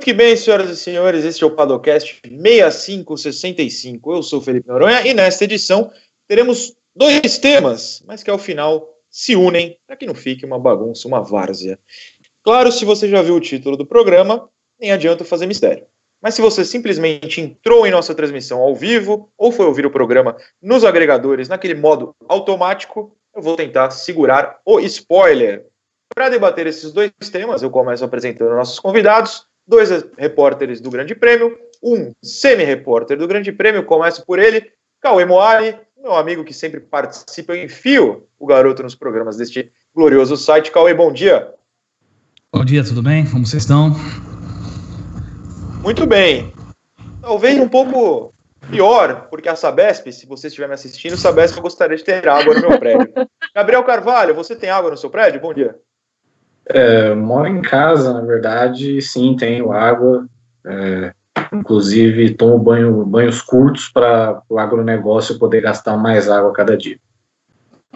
Muito que bem, senhoras e senhores, este é o Padocast 6565. Eu sou Felipe Noronha e nesta edição teremos dois temas, mas que ao final se unem para que não fique uma bagunça, uma várzea. Claro, se você já viu o título do programa, nem adianta fazer mistério. Mas se você simplesmente entrou em nossa transmissão ao vivo ou foi ouvir o programa nos agregadores naquele modo automático, eu vou tentar segurar o spoiler. Para debater esses dois temas, eu começo apresentando nossos convidados, dois repórteres do Grande Prêmio, um semi-repórter do Grande Prêmio, começo por ele, Cauê Moari, meu amigo que sempre participa em fio, o garoto nos programas deste glorioso site. Cauê, bom dia. Bom dia, tudo bem? Como vocês estão? Muito bem. Talvez um pouco pior, porque a Sabesp, se você estiver me assistindo, Sabesp eu gostaria de ter água no meu prédio. Gabriel Carvalho, você tem água no seu prédio? Bom dia. É, moro em casa, na verdade, sim, tenho água. É, inclusive, tomo banho, banhos curtos para o agronegócio poder gastar mais água cada dia.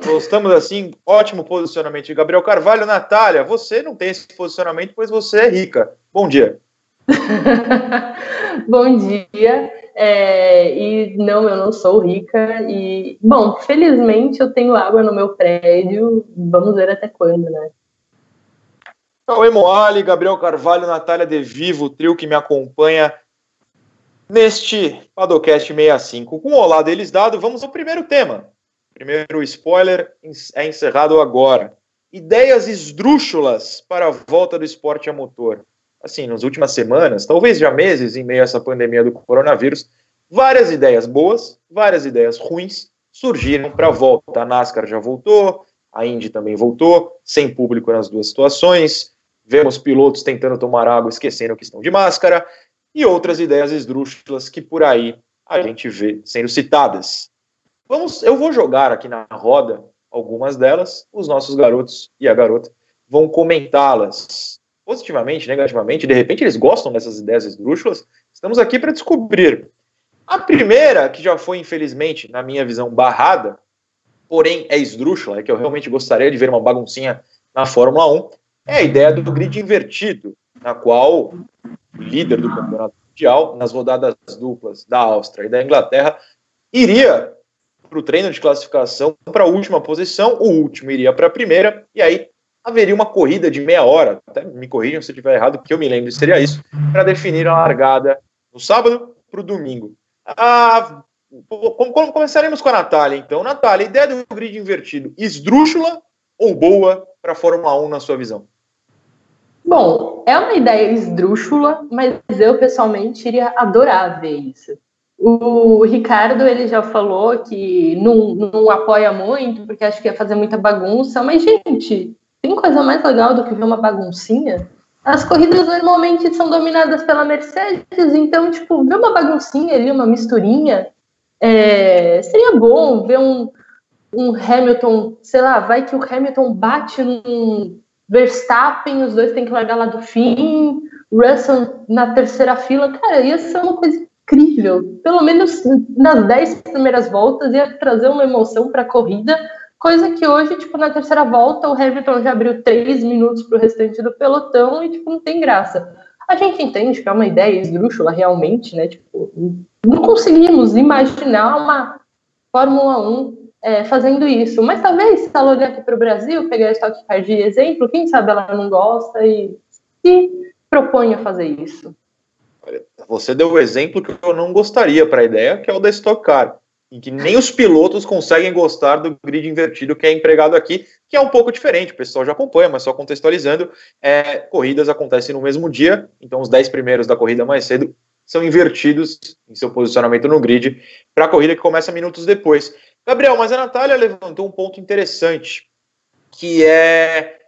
Gostamos assim, ótimo posicionamento de Gabriel Carvalho. Natália, você não tem esse posicionamento, pois você é rica. Bom dia. Bom dia. É, e não, eu não sou rica. E, bom, felizmente eu tenho água no meu prédio. Vamos ver até quando, né? Cauê Moali, Gabriel Carvalho, Natália De Vivo, o trio que me acompanha neste Padocast 65. Com o olá deles dado, vamos ao primeiro tema. Primeiro spoiler é encerrado agora. Ideias esdrúxulas para a volta do esporte a motor assim, nas últimas semanas, talvez já meses, em meio a essa pandemia do coronavírus, várias ideias boas, várias ideias ruins surgiram para a volta. A NASCAR já voltou, a Indy também voltou, sem público nas duas situações. Vemos pilotos tentando tomar água, esquecendo que estão de máscara, e outras ideias esdrúxulas que por aí a gente vê sendo citadas. Vamos, eu vou jogar aqui na roda algumas delas, os nossos garotos e a garota vão comentá-las positivamente, negativamente, de repente eles gostam dessas ideias esdrúxulas, estamos aqui para descobrir. A primeira, que já foi, infelizmente, na minha visão, barrada, porém é esdrúxula, é que eu realmente gostaria de ver uma baguncinha na Fórmula 1, é a ideia do grid invertido, na qual o líder do campeonato mundial, nas rodadas duplas da Áustria e da Inglaterra, iria para o treino de classificação para a última posição, o último iria para a primeira, e aí haveria uma corrida de meia hora, até me corrijam se eu estiver errado, que eu me lembro seria isso, para definir a largada no sábado para o domingo. Ah, começaremos com a Natália, então. Natália, ideia do grid invertido, esdrúxula ou boa para a Fórmula 1 na sua visão? Bom, é uma ideia esdrúxula, mas eu pessoalmente iria adorar ver isso. O Ricardo ele já falou que não, não apoia muito, porque acho que ia fazer muita bagunça, mas, gente, tem coisa mais legal do que ver uma baguncinha? As corridas normalmente são dominadas pela Mercedes, então, tipo, ver uma baguncinha ali, uma misturinha, é, seria bom ver um, um Hamilton, sei lá, vai que o Hamilton bate num Verstappen, os dois têm que largar lá do fim, Russell na terceira fila, cara, ia ser uma coisa incrível. Pelo menos nas dez primeiras voltas ia trazer uma emoção para a corrida Coisa que hoje, tipo, na terceira volta, o Hamilton já abriu três minutos para o restante do pelotão e, tipo, não tem graça. A gente entende que é uma ideia esdrúxula realmente, né? Tipo, não conseguimos imaginar uma Fórmula 1 é, fazendo isso. Mas talvez, se ela olhar aqui para o Brasil, pegar a Car de exemplo, quem sabe ela não gosta e se propõe a fazer isso. Você deu o exemplo que eu não gostaria para a ideia, que é o da Stock Car em que nem os pilotos conseguem gostar do grid invertido que é empregado aqui, que é um pouco diferente, o pessoal já acompanha, mas só contextualizando, é, corridas acontecem no mesmo dia, então os 10 primeiros da corrida mais cedo são invertidos em seu posicionamento no grid para a corrida que começa minutos depois. Gabriel, mas a Natália levantou um ponto interessante, que é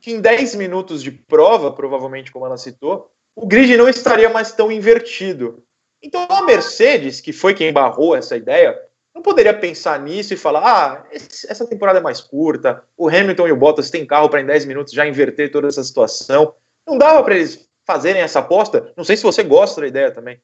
que em 10 minutos de prova, provavelmente como ela citou, o grid não estaria mais tão invertido. Então a Mercedes, que foi quem barrou essa ideia, não poderia pensar nisso e falar: ah, essa temporada é mais curta, o Hamilton e o Bottas têm carro para em 10 minutos já inverter toda essa situação. Não dava para eles fazerem essa aposta? Não sei se você gosta da ideia também.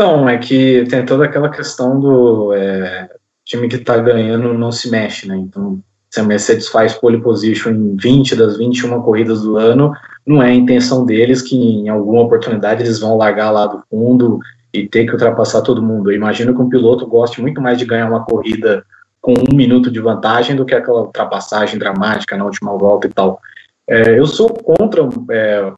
Então, é que tem toda aquela questão do é, time que está ganhando não se mexe, né? Então, se a Mercedes faz pole position em 20 das 21 corridas do ano, não é a intenção deles que em alguma oportunidade eles vão largar lá do fundo e ter que ultrapassar todo mundo. Eu imagino que um piloto goste muito mais de ganhar uma corrida com um minuto de vantagem do que aquela ultrapassagem dramática na última volta e tal. É, eu sou contra é,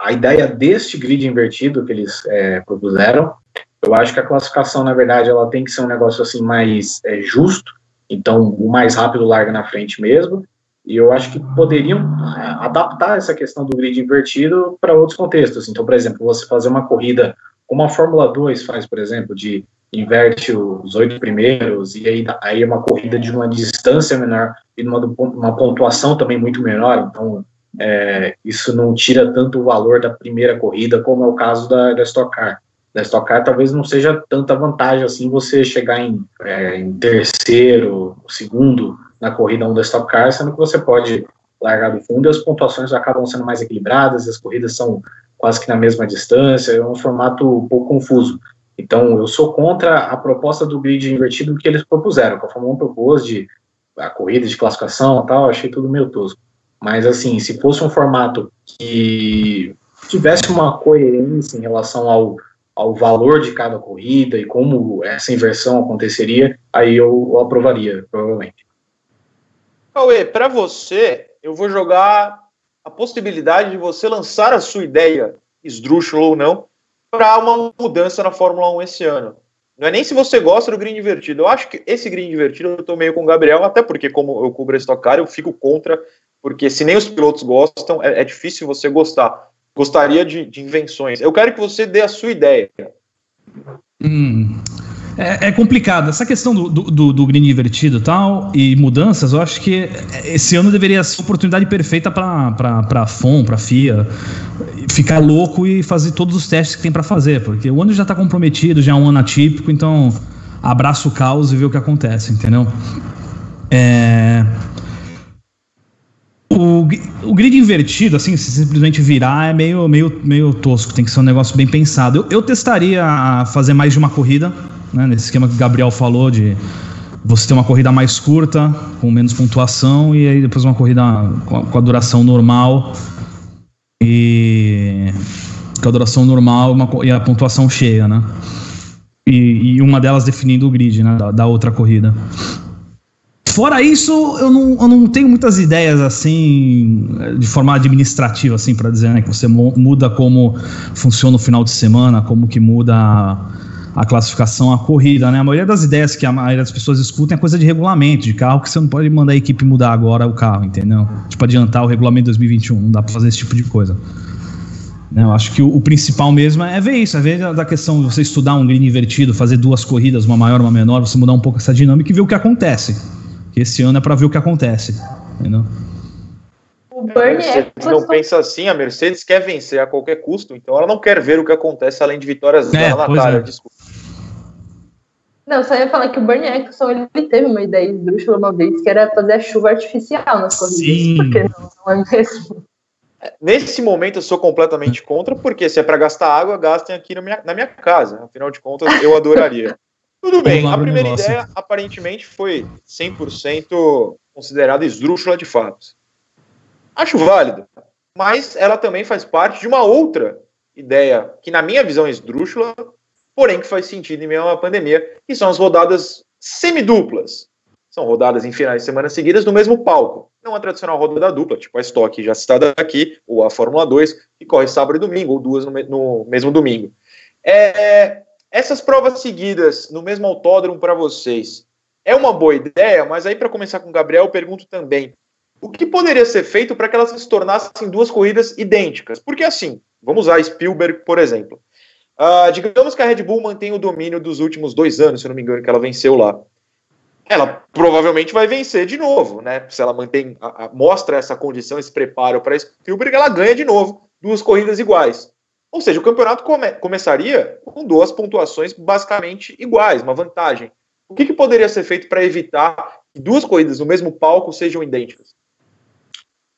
a, ideia deste grid invertido que eles é, propuseram. Eu acho que a classificação, na verdade, ela tem que ser um negócio assim mais é, justo. Então, o mais rápido larga na frente mesmo. E eu acho que poderiam é, adaptar essa questão do grid invertido para outros contextos. Então, por exemplo, você fazer uma corrida como a Fórmula 2 faz, por exemplo, de inverte os oito primeiros, e aí, aí é uma corrida de uma distância menor e uma, uma pontuação também muito menor, então é, isso não tira tanto o valor da primeira corrida, como é o caso da, da Stock Car. Da Stock Car talvez não seja tanta vantagem assim você chegar em, é, em terceiro, segundo na corrida 1 da Stock Car, sendo que você pode largar do fundo e as pontuações acabam sendo mais equilibradas, as corridas são quase que na mesma distância, é um formato um pouco confuso. Então, eu sou contra a proposta do grid invertido que eles propuseram, que a Fórmula 1 propôs de a corrida de classificação e tal, achei tudo meio tosco. Mas, assim, se fosse um formato que tivesse uma coerência em relação ao, ao valor de cada corrida e como essa inversão aconteceria, aí eu, eu aprovaria, provavelmente. Cauê, para você, eu vou jogar a possibilidade de você lançar a sua ideia, esdrúxula ou não, para uma mudança na Fórmula 1 esse ano. Não é nem se você gosta do green invertido. Eu acho que esse green invertido eu tô meio com o Gabriel, até porque, como eu cubro a Stock Car, eu fico contra, porque se nem os pilotos gostam, é, é difícil você gostar. Gostaria de, de, invenções. Eu quero que você dê a sua ideia. Hum, é, é, complicado. Essa questão do, do, do green invertido tal, e mudanças, eu acho que esse ano deveria ser a oportunidade perfeita para a FOM, para a FIA, ficar louco e fazer todos os testes que tem para fazer, porque o ano já está comprometido, já é um ano atípico, então abraça o caos e vê o que acontece, entendeu? É... O, grid invertido, assim, se simplesmente virar, é meio, meio, meio tosco, tem que ser um negócio bem pensado. Eu, eu testaria fazer mais de uma corrida, né, nesse esquema que o Gabriel falou de você ter uma corrida mais curta, com menos pontuação, e aí depois uma corrida com a, com a duração normal e com a duração normal uma, e a pontuação cheia, né? E, e uma delas definindo o grid, né, da, da, outra corrida. Fora isso, eu não, eu não tenho muitas ideias assim, de forma administrativa, assim, para dizer, né, que você muda como funciona o final de semana, como que muda a classificação, a corrida, né? A maioria das ideias que a maioria das pessoas escutam é coisa de regulamento de carro, que você não pode mandar a equipe mudar agora o carro, entendeu? Tipo, adiantar o regulamento 2021, não dá para fazer esse tipo de coisa. Né? Eu acho que o, principal mesmo é ver isso, é ver da questão de você estudar um green invertido, fazer duas corridas, uma maior, uma menor, você mudar um pouco essa dinâmica e ver o que acontece. Que esse ano é para ver o que acontece, entendeu? O Bernie é, não pensa assim, a Mercedes quer vencer a qualquer custo, então ela não quer ver o que acontece além de vitórias é, da Natália, é. desculpa. Não, só ia falar que o Bernie Eccleston ele teve uma ideia esdrúxula uma vez, que era fazer a chuva artificial nas corridas. Sim. Por que não? Não é mesmo? É, nesse momento eu sou completamente contra, porque se é para gastar água, gastem aqui na minha, na minha casa. Afinal de contas, eu adoraria. Tudo bem, a primeira ideia aparentemente foi 100% considerada esdrúxula de fato. Acho válido, mas ela também faz parte de uma outra ideia, que na minha visão é esdrúxula, porém que faz sentido em meio a uma pandemia, que são as rodadas semiduplas. São rodadas em finais de semana seguidas no mesmo palco. Não a tradicional rodada dupla, tipo a Stock já citada aqui, ou a Fórmula 2, que corre sábado e domingo, ou duas no, no mesmo domingo. É, essas provas seguidas no mesmo autódromo para vocês é uma boa ideia, mas aí para começar com o Gabriel, eu pergunto também: o que poderia ser feito para que elas se tornassem duas corridas idênticas? Porque assim, vamos usar Spielberg, por exemplo. Uh, digamos que a Red Bull mantém o domínio dos últimos dois anos, se eu não me engano, que ela venceu lá. Ela provavelmente vai vencer de novo, né? Se ela mantém, a, a, mostra essa condição, esse preparo para Spielberg, ela ganha de novo duas corridas iguais. Ou seja, o campeonato come, começaria com duas pontuações basicamente iguais, uma vantagem. O que, que poderia ser feito para evitar que duas corridas no mesmo palco sejam idênticas?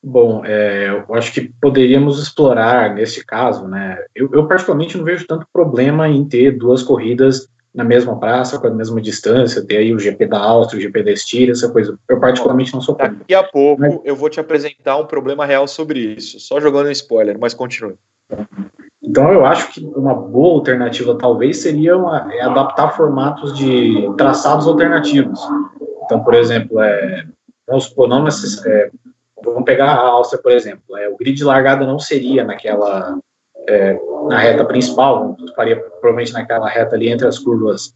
Bom, é, eu acho que poderíamos explorar nesse caso, né? Eu, eu, particularmente não vejo tanto problema em ter duas corridas na mesma praça, com a mesma distância, ter aí o GP da Áustria, o GP da Estíria, essa coisa. Eu particularmente não sou contra. Daqui a pouco mas... eu vou te apresentar um problema real sobre isso, só jogando um spoiler, mas continue. Então eu acho que uma boa alternativa talvez seria uma, é adaptar formatos de traçados alternativos. Então, por exemplo, é, vamos supor, não é, vamos pegar a Áustria, por exemplo, é, o grid de largada não seria naquela é, na reta principal, faria provavelmente naquela reta ali entre as curvas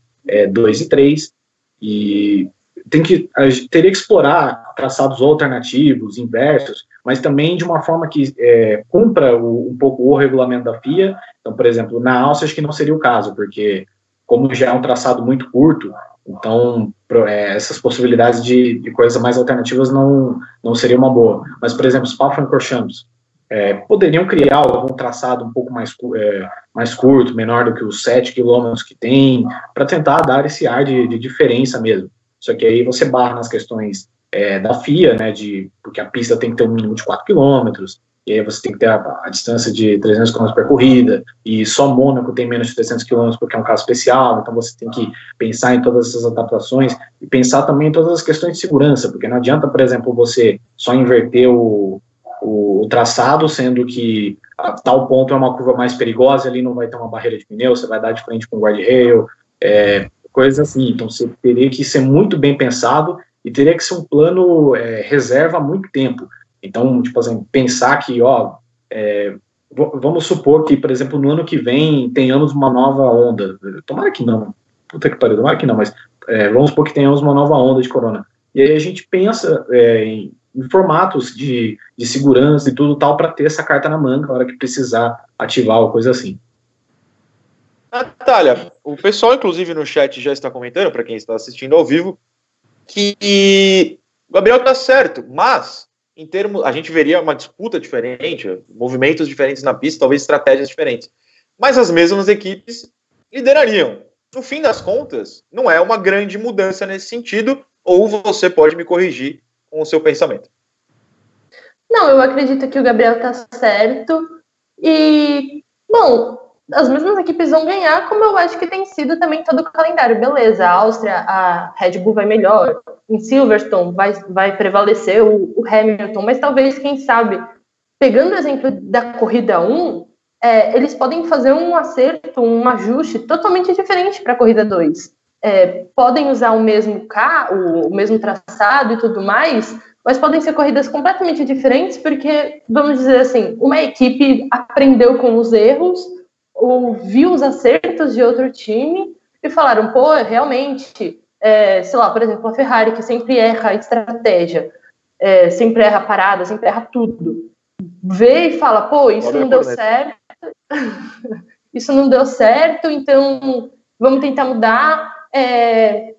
2 é, e 3, e tem que, teria que explorar traçados alternativos, inversos, mas também de uma forma que é, cumpra o, um pouco o regulamento da FIA. Então, por exemplo, na Áustria acho que não seria o caso, porque como já é um traçado muito curto, então é, essas possibilidades de, de, coisas mais alternativas não, não seria uma boa. Mas, por exemplo, Spa-Francorchamps, é, poderiam criar algum traçado um pouco mais, é, mais curto, menor do que os 7 quilômetros que tem, para tentar dar esse ar de, de, diferença mesmo. Só que aí você barra nas questões é, da FIA, né, de, porque a pista tem que ter um mínimo de 4 quilômetros, e aí você tem que ter a, a distância de 300 km por corrida, e só Mônaco tem menos de 300 km porque é um caso especial, então você tem que pensar em todas essas adaptações e pensar também em todas as questões de segurança, porque não adianta, por exemplo, você só inverter o, o, traçado, sendo que a tal ponto é uma curva mais perigosa, ali não vai ter uma barreira de pneu, você vai dar de frente com o guardrail, é, coisas assim. Então, você teria que ser muito bem pensado e teria que ser um plano é, reserva há muito tempo. Então, tipo assim, pensar que, ó, é, vamos supor que, por exemplo, no ano que vem tenhamos uma nova onda. Tomara que não, puta que pariu, tomara que não, mas é, vamos supor que tenhamos uma nova onda de corona. E aí a gente pensa é, em em formatos de, de segurança e tudo tal para ter essa carta na manga na hora que precisar ativar ou coisa assim. Natália, o pessoal, inclusive, no chat já está comentando, para quem está assistindo ao vivo, que o Gabriel está certo, mas em termos, a gente veria uma disputa diferente, movimentos diferentes na pista, talvez estratégias diferentes. Mas as mesmas equipes liderariam. No fim das contas, não é uma grande mudança nesse sentido, ou você pode me corrigir com o seu pensamento. Não, eu acredito que o Gabriel tá certo. E, bom, as mesmas equipes vão ganhar, como eu acho que tem sido também todo o calendário. Beleza, a Áustria, a Red Bull vai melhor. Em Silverstone vai, vai prevalecer o, o Hamilton, mas talvez, quem sabe, pegando o exemplo da corrida 1, é, eles podem fazer um acerto, um ajuste totalmente diferente para a corrida 2 é, podem usar o mesmo carro, o mesmo traçado e tudo mais, mas podem ser corridas completamente diferentes, porque, vamos dizer assim, uma equipe aprendeu com os erros, ou viu os acertos de outro time e falaram, pô, realmente, é, sei lá, por exemplo, a Ferrari, que sempre erra a estratégia, é, sempre erra a parada, sempre erra tudo, vê e fala, pô, isso não deu certo, isso não deu certo, então vamos tentar mudar, é,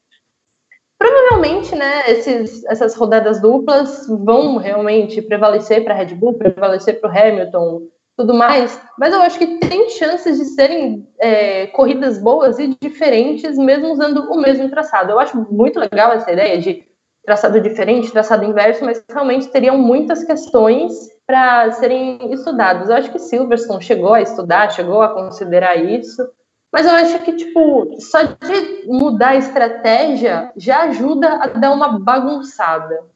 provavelmente, né, esses, essas rodadas duplas vão realmente prevalecer para a Red Bull, prevalecer para o Hamilton, tudo mais, mas eu acho que tem chances de serem é, corridas boas e diferentes, mesmo usando o mesmo traçado. Eu acho muito legal essa ideia de traçado diferente, traçado inverso, mas realmente teriam muitas questões para serem estudadas. Eu acho que Silverstone chegou a estudar, chegou a considerar isso. Mas eu acho que, tipo, só de mudar a estratégia já ajuda a dar uma bagunçada.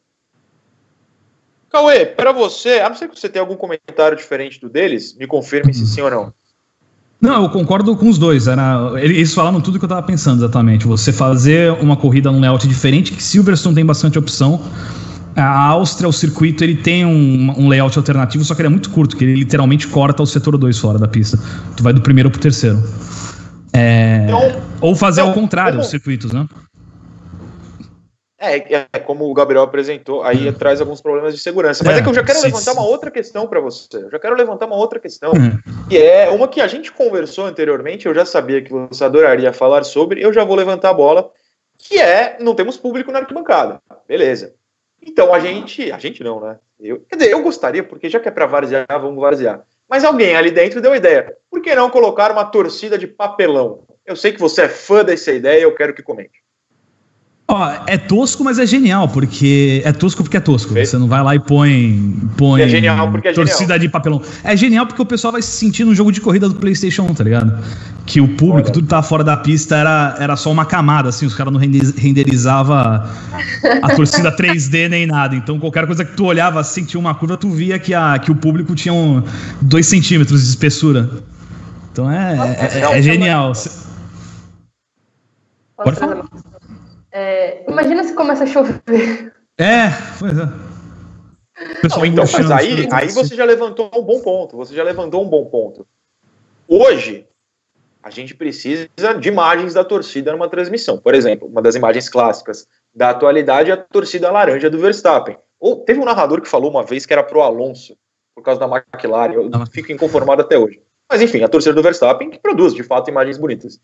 Cauê, para você, a não ser que você tenha algum comentário diferente do deles, me confirme se sim ou não. Não, eu concordo com os dois. Era, eles falaram tudo que eu estava pensando exatamente. Você fazer uma corrida num layout diferente, que Silverstone tem bastante opção. A Áustria, o circuito, ele tem um, um, layout alternativo, só que ele é muito curto, que ele literalmente corta o setor 2 fora da pista. Tu vai do primeiro pro terceiro. É, então, ou fazer ao contrário como, os circuitos, né? É, é, como o Gabriel apresentou, aí hum. traz alguns problemas de segurança. Mas é, é que eu já quero levantar uma outra questão para você. Eu já quero levantar uma outra questão, hum. que é uma que a gente conversou anteriormente, eu já sabia que você adoraria falar sobre, eu já vou levantar a bola, que é não temos público na arquibancada. Beleza. Então a gente, a gente não, né? Eu, quer dizer, eu gostaria, porque já que é para varzear, vamos varzear. Mas alguém ali dentro deu a ideia. Por que não colocar uma torcida de papelão? Eu sei que você é fã dessa ideia, eu quero que comente. Ó, é tosco, mas é genial, porque é tosco porque é tosco. Você não vai lá e põe, põe é genial porque é torcida genial. de papelão. É genial porque o pessoal vai se sentir no jogo de corrida do PlayStation 1, tá ligado? Que o público, Olha. tudo que tava fora da pista era, era só uma camada, assim, os caras não rende- renderizava a torcida 3D nem nada. Então qualquer coisa que tu olhava assim, tinha uma curva, tu via que, a, que o público tinha um, dois centímetros de espessura. Então é, é- é- é genial. Pode questão? É, imagina se começa a chover. É, pois é. Pessoal Não, então, mas aí, aí você já levantou um bom ponto. Você já levantou um bom ponto. Hoje, a gente precisa de imagens da torcida numa transmissão. Por exemplo, uma das imagens clássicas da atualidade é a torcida laranja do Verstappen. Ou teve um narrador que falou uma vez que era pro Alonso, por causa da McLaren. Eu Ah. fico inconformado até hoje. Mas enfim, a torcida do Verstappen que produz, de fato, imagens bonitas.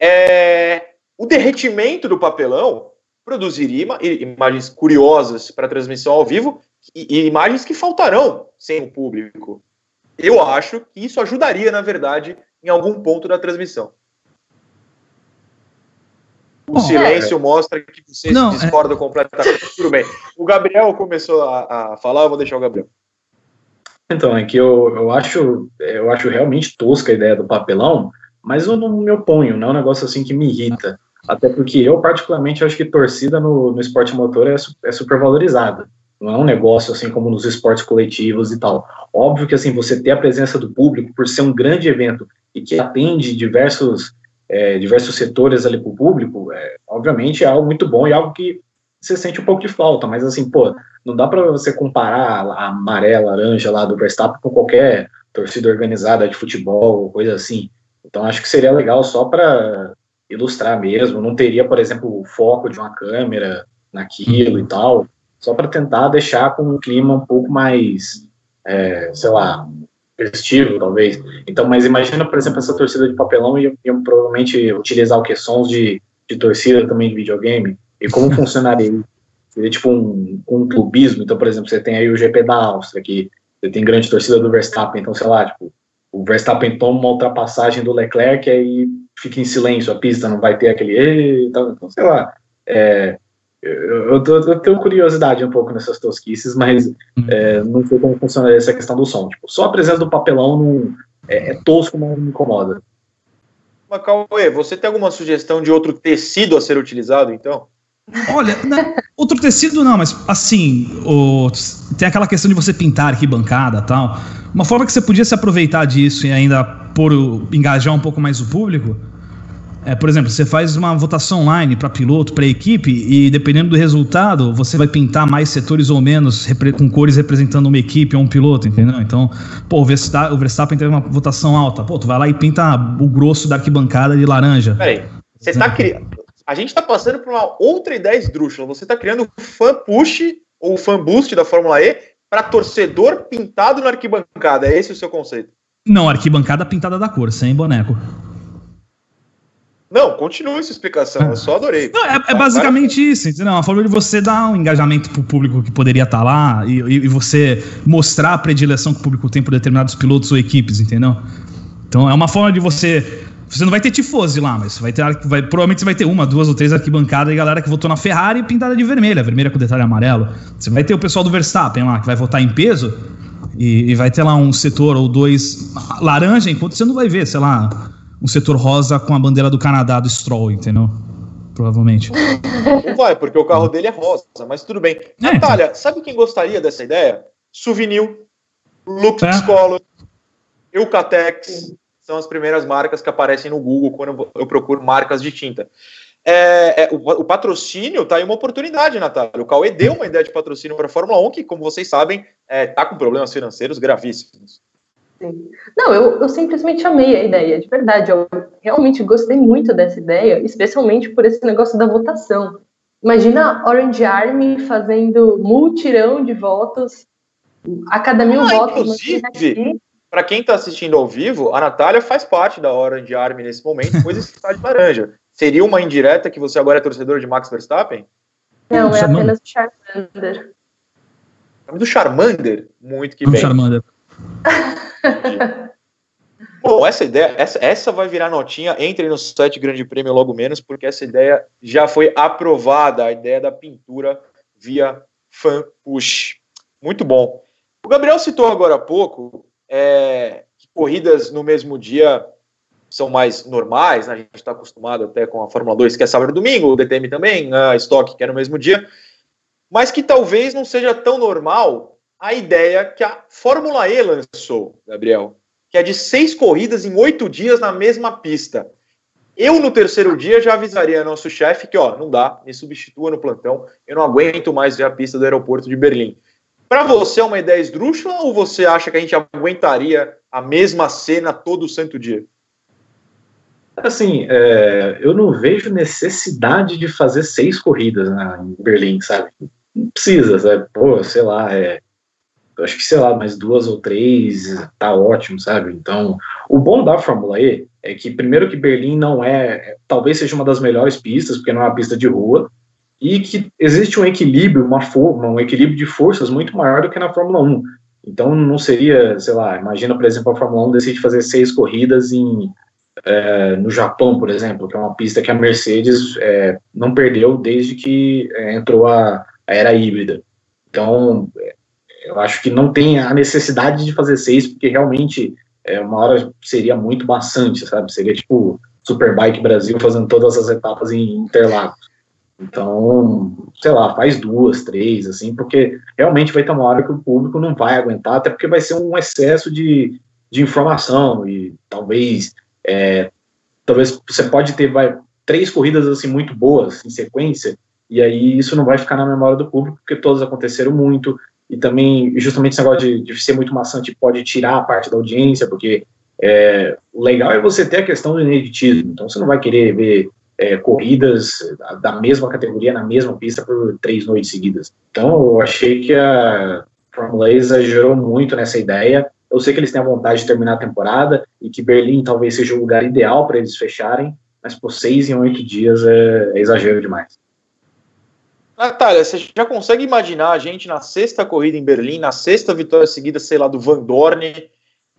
É, o derretimento do papelão produziria ima- imagens curiosas para transmissão ao vivo e, e imagens que faltarão sem o público. Eu acho que isso ajudaria, na verdade, em algum ponto da transmissão. O Bom, silêncio mostra que vocês Não, é- discordam completamente. Tudo bem. O Gabriel começou a, a falar, eu vou deixar o Gabriel. Então, é que eu, eu, acho, eu acho realmente tosca a ideia do papelão, mas eu não me oponho, não é um negócio assim que me irrita. Até porque eu, particularmente, acho que torcida no, no esporte motor é, é super valorizada. Não é um negócio assim como nos esportes coletivos e tal. Óbvio que assim você ter a presença do público por ser um grande evento e que atende diversos, é, diversos setores ali para o público, é, obviamente é algo muito bom e algo que você sente um pouco de falta. Mas assim, pô, não dá para você comparar a amarela, laranja lá do Verstappen com qualquer torcida organizada de futebol, coisa assim. Então acho que seria legal só para ilustrar mesmo. Não teria, por exemplo, o foco de uma câmera naquilo e tal, só para tentar deixar com um clima um pouco mais, é, sei lá, festivo, talvez. Então, mas imagina, por exemplo, essa torcida de papelão e iam provavelmente utilizar o que sons de, de torcida também de videogame. E como funcionaria? Seria tipo um, um clubismo. Então, por exemplo, você tem aí o GP da Áustria, que você tem grande torcida do Verstappen. Então, sei lá, tipo, o Verstappen toma uma ultrapassagem do Leclerc e aí fica em silêncio a pista, não vai ter aquele. "Ê", Então, então, sei lá. É, eu, eu, eu tenho curiosidade um pouco nessas tosquices, mas é, não sei como funciona essa questão do som. Tipo, só a presença do papelão não, é, é tosco, mas não me incomoda. Mas, Cauê, você tem alguma sugestão de outro tecido a ser utilizado, então? Olha, né, outro tecido não, mas assim, o- tem aquela questão de você pintar arquibancada e tal. Uma forma que você podia se aproveitar disso e ainda por engajar um pouco mais o público é, por exemplo, você faz uma votação online para piloto, para equipe e dependendo do resultado, você vai pintar mais setores ou menos com cores representando uma equipe ou um piloto, entendeu? Então, pô, o Versta- o Verstappen teve uma votação alta, pô, tu vai lá e pinta o grosso da arquibancada de laranja. Peraí, você tá criando. A gente tá passando por uma outra ideia esdrúxula. Você tá criando o fan push ou fan boost da Fórmula E para torcedor pintado na arquibancada. É esse o seu conceito? Não, arquibancada pintada da cor, sem boneco. Não, continua essa explicação. Eu só adorei. Não, é, é basicamente isso, entendeu? Uma forma de você dar um engajamento pro público que poderia estar lá e, e- você mostrar a predileção que o público tem por determinados pilotos ou equipes, entendeu? Então é uma forma de você. Você não vai ter tifose lá, mas vai ter. Vai, provavelmente você vai ter uma, duas ou três arquibancadas e galera que votou na Ferrari pintada de vermelha, vermelha com detalhe amarelo. Você vai ter o pessoal do Verstappen lá, que vai votar em peso, e, e vai ter lá um setor ou dois laranja, enquanto você não vai ver, sei lá, um setor rosa com a bandeira do Canadá do Stroll, entendeu? Provavelmente. Não vai, porque o carro dele é rosa, mas tudo bem. É, Natália, sabe quem gostaria dessa ideia? Souvenir, Lux É. Color, Eucatex. São as primeiras marcas que aparecem no Google quando eu procuro marcas de tinta. É, é, o, o patrocínio tá aí uma oportunidade, Natália. O Cauê deu uma ideia de patrocínio para a Fórmula 1, que, como vocês sabem, é, tá com problemas financeiros gravíssimos. Não, eu, eu simplesmente amei a ideia, de verdade. Eu realmente gostei muito dessa ideia, especialmente por esse negócio da votação. Imagina a Orange Army fazendo multirão de votos, a cada mil Ah, votos. inclusive. Para quem está assistindo ao vivo, a Natália faz parte da Orange Army nesse momento, pois está de laranja. Seria uma indireta que você agora é torcedor de Max Verstappen? Não, é Charmander. apenas o Charmander. Nome do Charmander? Muito que Vamos bem. Charmander. Bom, essa ideia, essa, essa vai virar notinha. Entre no site Grande Prêmio logo menos, porque essa ideia já foi aprovada, a ideia da pintura via fan push. Muito bom. O Gabriel citou agora há pouco é, que corridas no mesmo dia são mais normais, né? a gente está acostumado até com a Fórmula 2, que é sábado e domingo, o DTM também, a Stock, que é no mesmo dia, mas que talvez não seja tão normal a ideia que a Fórmula E lançou, Gabriel, que é de seis corridas em oito dias na mesma pista. Eu, no terceiro dia, já avisaria nosso chefe que, ó, não dá, me substitua no plantão, eu não aguento mais ver a pista do aeroporto de Berlim. Para você é uma ideia esdrúxula ou você acha que a gente aguentaria a mesma cena todo o santo dia? Assim, é, eu não vejo necessidade de fazer seis corridas né, em Berlim, sabe? Não precisa, sabe? Pô, sei lá, é, acho que, sei lá, mais duas ou três tá ótimo, sabe? Então, o bom da Fórmula E é que, primeiro, que Berlim não é, talvez seja uma das melhores pistas, porque não é uma pista de rua, e que existe um equilíbrio, uma forma, um equilíbrio de forças muito maior do que na Fórmula 1. Então, não seria, sei lá, imagina, por exemplo, a Fórmula 1 decide fazer seis corridas em, é, no Japão, por exemplo, que é uma pista que a Mercedes é, não perdeu desde que é, entrou a, a era híbrida. Então, eu acho que não tem a necessidade de fazer seis, porque realmente é, uma hora seria muito bastante, sabe? Seria tipo Superbike Brasil fazendo todas as etapas em Interlagos. Então, sei lá, faz duas, três, assim, porque realmente vai ter uma hora que o público não vai aguentar, até porque vai ser um excesso de, de informação e talvez, é, talvez você pode ter vai, três corridas assim muito boas em sequência e aí isso não vai ficar na memória do público porque todas aconteceram muito, e também justamente esse negócio de, de ser muito maçante pode tirar a parte da audiência, porque é, o legal é você ter a questão do ineditismo, então você não vai querer ver é, corridas da mesma categoria na mesma pista por três noites seguidas. Então eu achei que a Fórmula E exagerou muito nessa ideia. Eu sei que eles têm a vontade de terminar a temporada e que Berlim talvez seja o lugar ideal para eles fecharem, mas por seis em oito dias é, é exagero demais. Natália, você já consegue imaginar a gente na sexta corrida em Berlim, na sexta vitória seguida, sei lá, do Van Dorn?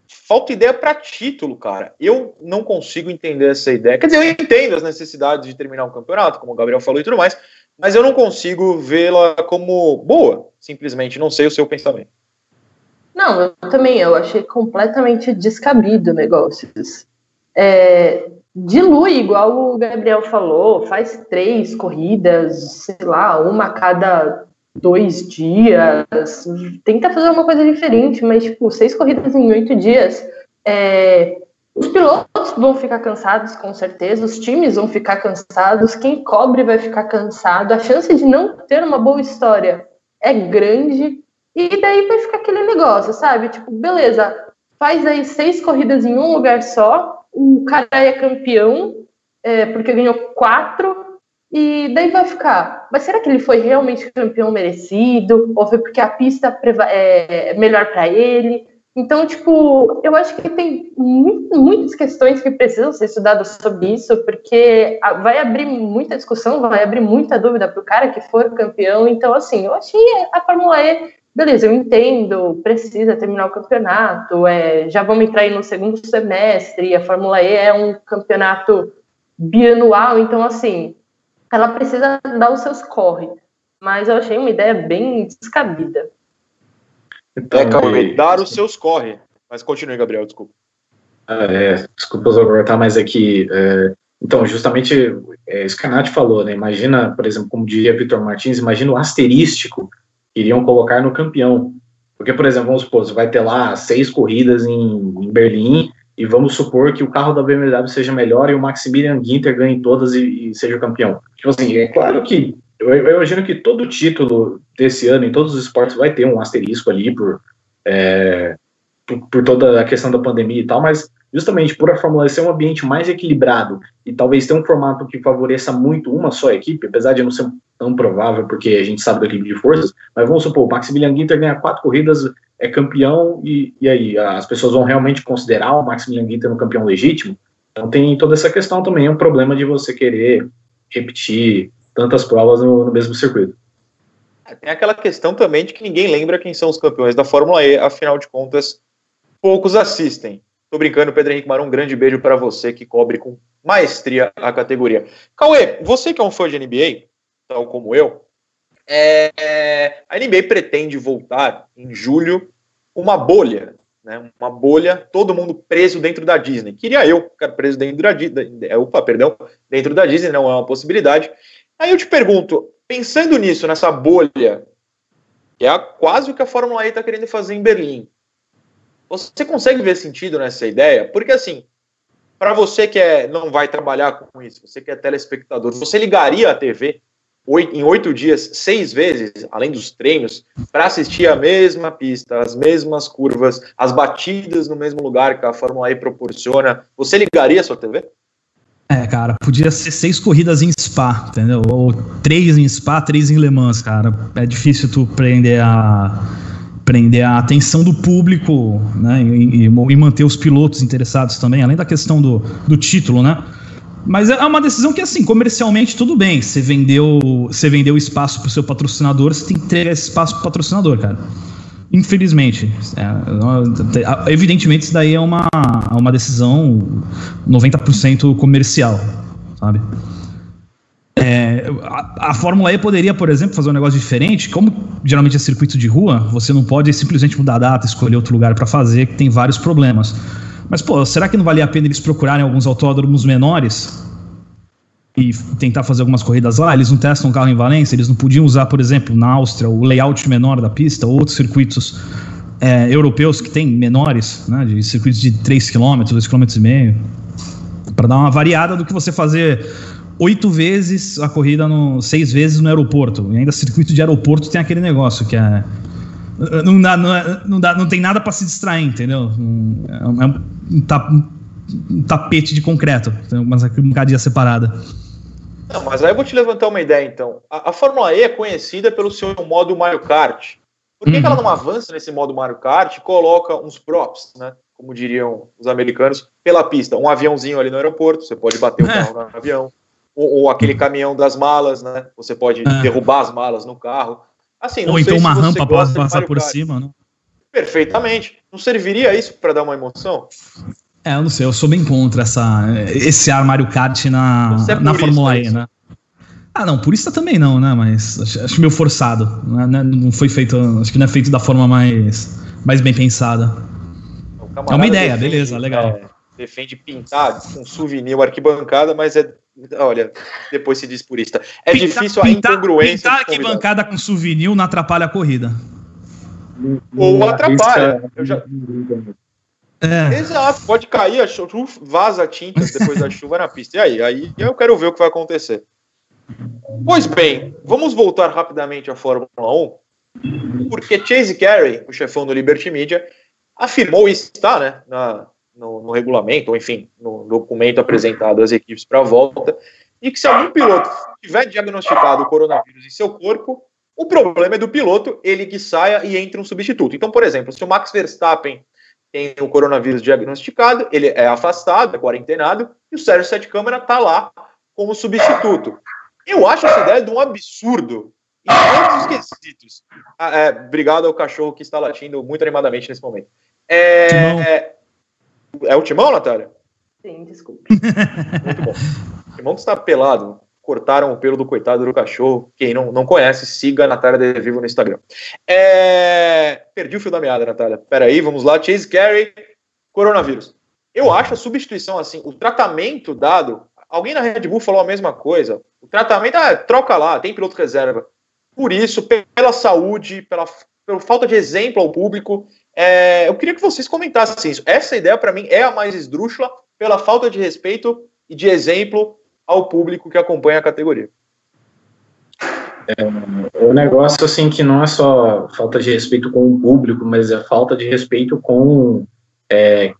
Falta ideia para título, cara. Eu não consigo entender essa ideia. Quer dizer, eu entendo as necessidades de terminar um campeonato, como o Gabriel falou e tudo mais, mas eu não consigo vê-la como boa, simplesmente. Não sei o seu pensamento. Não, eu também. Eu achei completamente descabido o negócio. É, dilui, igual o Gabriel falou, faz três corridas, sei lá, uma a cada dois dias, tenta fazer uma coisa diferente, mas, tipo, seis corridas em oito dias, é, os pilotos vão ficar cansados, com certeza, os times vão ficar cansados, quem cobre vai ficar cansado, a chance de não ter uma boa história é grande, e daí vai ficar aquele negócio, sabe? Tipo, beleza, faz aí seis corridas em um lugar só, o cara é campeão, é, porque ganhou quatro, e daí vai ficar. Mas será que ele foi realmente campeão merecido? Ou foi porque a pista é melhor para ele? Então, tipo, eu acho que tem muitas questões que precisam ser estudadas sobre isso, porque vai abrir muita discussão, vai abrir muita dúvida para o cara que for campeão. Então, assim, eu achei a Fórmula E beleza, eu entendo, precisa terminar o campeonato, é, já vamos entrar aí no segundo semestre, a Fórmula E é um campeonato bianual, então assim, ela precisa dar os seus corre. Mas eu achei uma ideia bem descabida. Então, é, calma dar os seus corre. Mas continue, Gabriel, desculpa. Ah, é, desculpa eu cortar, mas aqui. É, é, então, justamente é, isso que a Nath falou, né? Imagina, por exemplo, como diria Vitor Martins, imagina o asterístico iriam colocar no campeão. Porque, por exemplo, vamos supor, você vai ter lá seis corridas em, em Berlim e vamos supor que o carro da BMW seja melhor e o Maximilian Ginter ganhe todas e, e seja campeão. Tipo assim, é claro que eu, eu, imagino que todo título desse ano em todos os esportes vai ter um asterisco ali por, é, por, por, toda a questão da pandemia e tal, mas justamente por a Fórmula E ser um ambiente mais equilibrado e talvez ter um formato que favoreça muito uma só equipe, apesar de não ser tão provável, porque a gente sabe do equilíbrio de forças, mas vamos supor, o Maximilian Ginter ganha quatro corridas, é campeão, e, e aí, as pessoas vão realmente considerar o Maximilian Ginter um campeão legítimo? Então tem toda essa questão também, é um problema de você querer repetir tantas provas no, no mesmo circuito. Tem aquela questão também de que ninguém lembra quem são os campeões da Fórmula E, afinal de contas, poucos assistem. Tô brincando, Pedro Henrique Marão, um grande beijo para você que cobre com maestria a categoria. Cauê, você que é um fã de NBA, tal como eu, é, a NBA pretende voltar em julho uma bolha, né, uma bolha, todo mundo preso dentro da Disney. Queria eu ficar preso dentro da Disney, é, opa, perdão, dentro da Disney, não é uma possibilidade. Aí eu te pergunto, pensando nisso, nessa bolha, que é quase o que a Fórmula E está querendo fazer em Berlim, você consegue ver sentido nessa ideia? Porque assim, para você que é, não vai trabalhar com isso, você que é telespectador, você ligaria a TV oito, em oito dias, seis vezes, além dos treinos, para assistir a mesma pista, as mesmas curvas, as batidas no mesmo lugar que a Fórmula E proporciona, você ligaria a sua TV? É, cara, podia ser seis corridas em Spa, entendeu? Ou três em Spa, três em Le Mans, cara. É difícil tu prender a prender a atenção do público, né? E, e, manter os pilotos interessados também, além da questão do, do título, né? Mas é uma decisão que, assim, comercialmente tudo bem. Você vendeu, você vendeu espaço para o seu patrocinador, você tem que ter esse espaço para o patrocinador, cara. Infelizmente. É, evidentemente, isso daí é uma, uma decisão 90% comercial, sabe? É, a, a, Fórmula E poderia, por exemplo, fazer um negócio diferente. Como geralmente é circuito de rua, você não pode simplesmente mudar a data, escolher outro lugar para fazer, que tem vários problemas. Mas, pô, será que não valia a pena eles procurarem alguns autódromos menores e tentar fazer algumas corridas lá? Eles não testam um carro em Valência, eles não podiam usar, por exemplo, na Áustria, o layout menor da pista, ou outros circuitos é, europeus que tem menores, né, de circuitos de 3 km, 2 km para dar uma variada do que você fazer oito vezes a corrida, no, seis vezes no aeroporto. E ainda circuito de aeroporto tem aquele negócio que é não, dá, não, é, não, dá, não tem nada para se distrair, entendeu? É um, é um, um tapete de concreto, mas aqui uma cadeia separada. Não, mas aí eu vou te levantar uma ideia, então. A, a Fórmula E é conhecida pelo seu modo Mario Kart. Por que, uhum. que ela não avança nesse modo Mario Kart e coloca uns props, né? Como diriam os americanos, pela pista? Um aviãozinho ali no aeroporto, você pode bater o é. carro no avião. Ou, ou, aquele caminhão das malas, né? Você pode é. derrubar as malas no carro. Assim, Ou então uma rampa para passar por cima, né? Perfeitamente. Não serviria isso para dar uma emoção? É, eu não sei, eu sou bem contra essa, esse ar Mario Kart na, é na Fórmula E, né? Ah, não, purista também não, né? Mas acho, acho meio forçado. Né? Não foi feito, acho que não é feito da forma mais, mais bem pensada. É uma ideia, defende, beleza, legal. É, defende pintar com souvenir arquibancada, mas é Olha, depois se diz purista. É pintar, difícil a pintar, incongruência. Pintar aqui bancada com souvenir não atrapalha a corrida. Ou atrapalha. Eu já... É. Exato, pode cair, a chuva, vaza tintas depois da chuva na pista. E aí? Aí eu quero ver o que vai acontecer. Pois bem, vamos voltar rapidamente à Fórmula 1, porque Chase Carey, o chefão do Liberty Media, afirmou e está né, na, no, no, regulamento, ou enfim, no documento apresentado às equipes para a volta, e que se algum piloto tiver diagnosticado o coronavírus em seu corpo, o problema é do piloto, ele que saia e entre um substituto. Então, por exemplo, se o Max Verstappen tem o coronavírus diagnosticado, ele é afastado, é quarentenado, e o Sérgio Sete Câmara está lá como substituto. Eu acho essa ideia de um absurdo em todos os quesitos. Ah, é, obrigado ao cachorro que está latindo muito animadamente nesse momento. É, é o Timão, Natália? Sim, desculpe. Muito bom. O Timão está pelado. Cortaram o pelo do coitado do cachorro. Quem não, não conhece, siga a Natália De Vivo no Instagram. É... Perdi o fio da meada, Natália. Peraí, vamos lá. Chase Carey, coronavírus. Eu acho a substituição assim, o tratamento dado. Alguém na Red Bull falou a mesma coisa. O tratamento, ah, troca lá, tem piloto reserva. Por isso, pela saúde, pela, pela falta de exemplo ao público, é, eu queria que vocês comentassem isso. Essa ideia, para mim, é a mais esdrúxula pela falta de respeito e de exemplo ao público que acompanha a categoria. É, o negócio, assim, que não é só falta de respeito com o público, mas é falta de respeito com, é,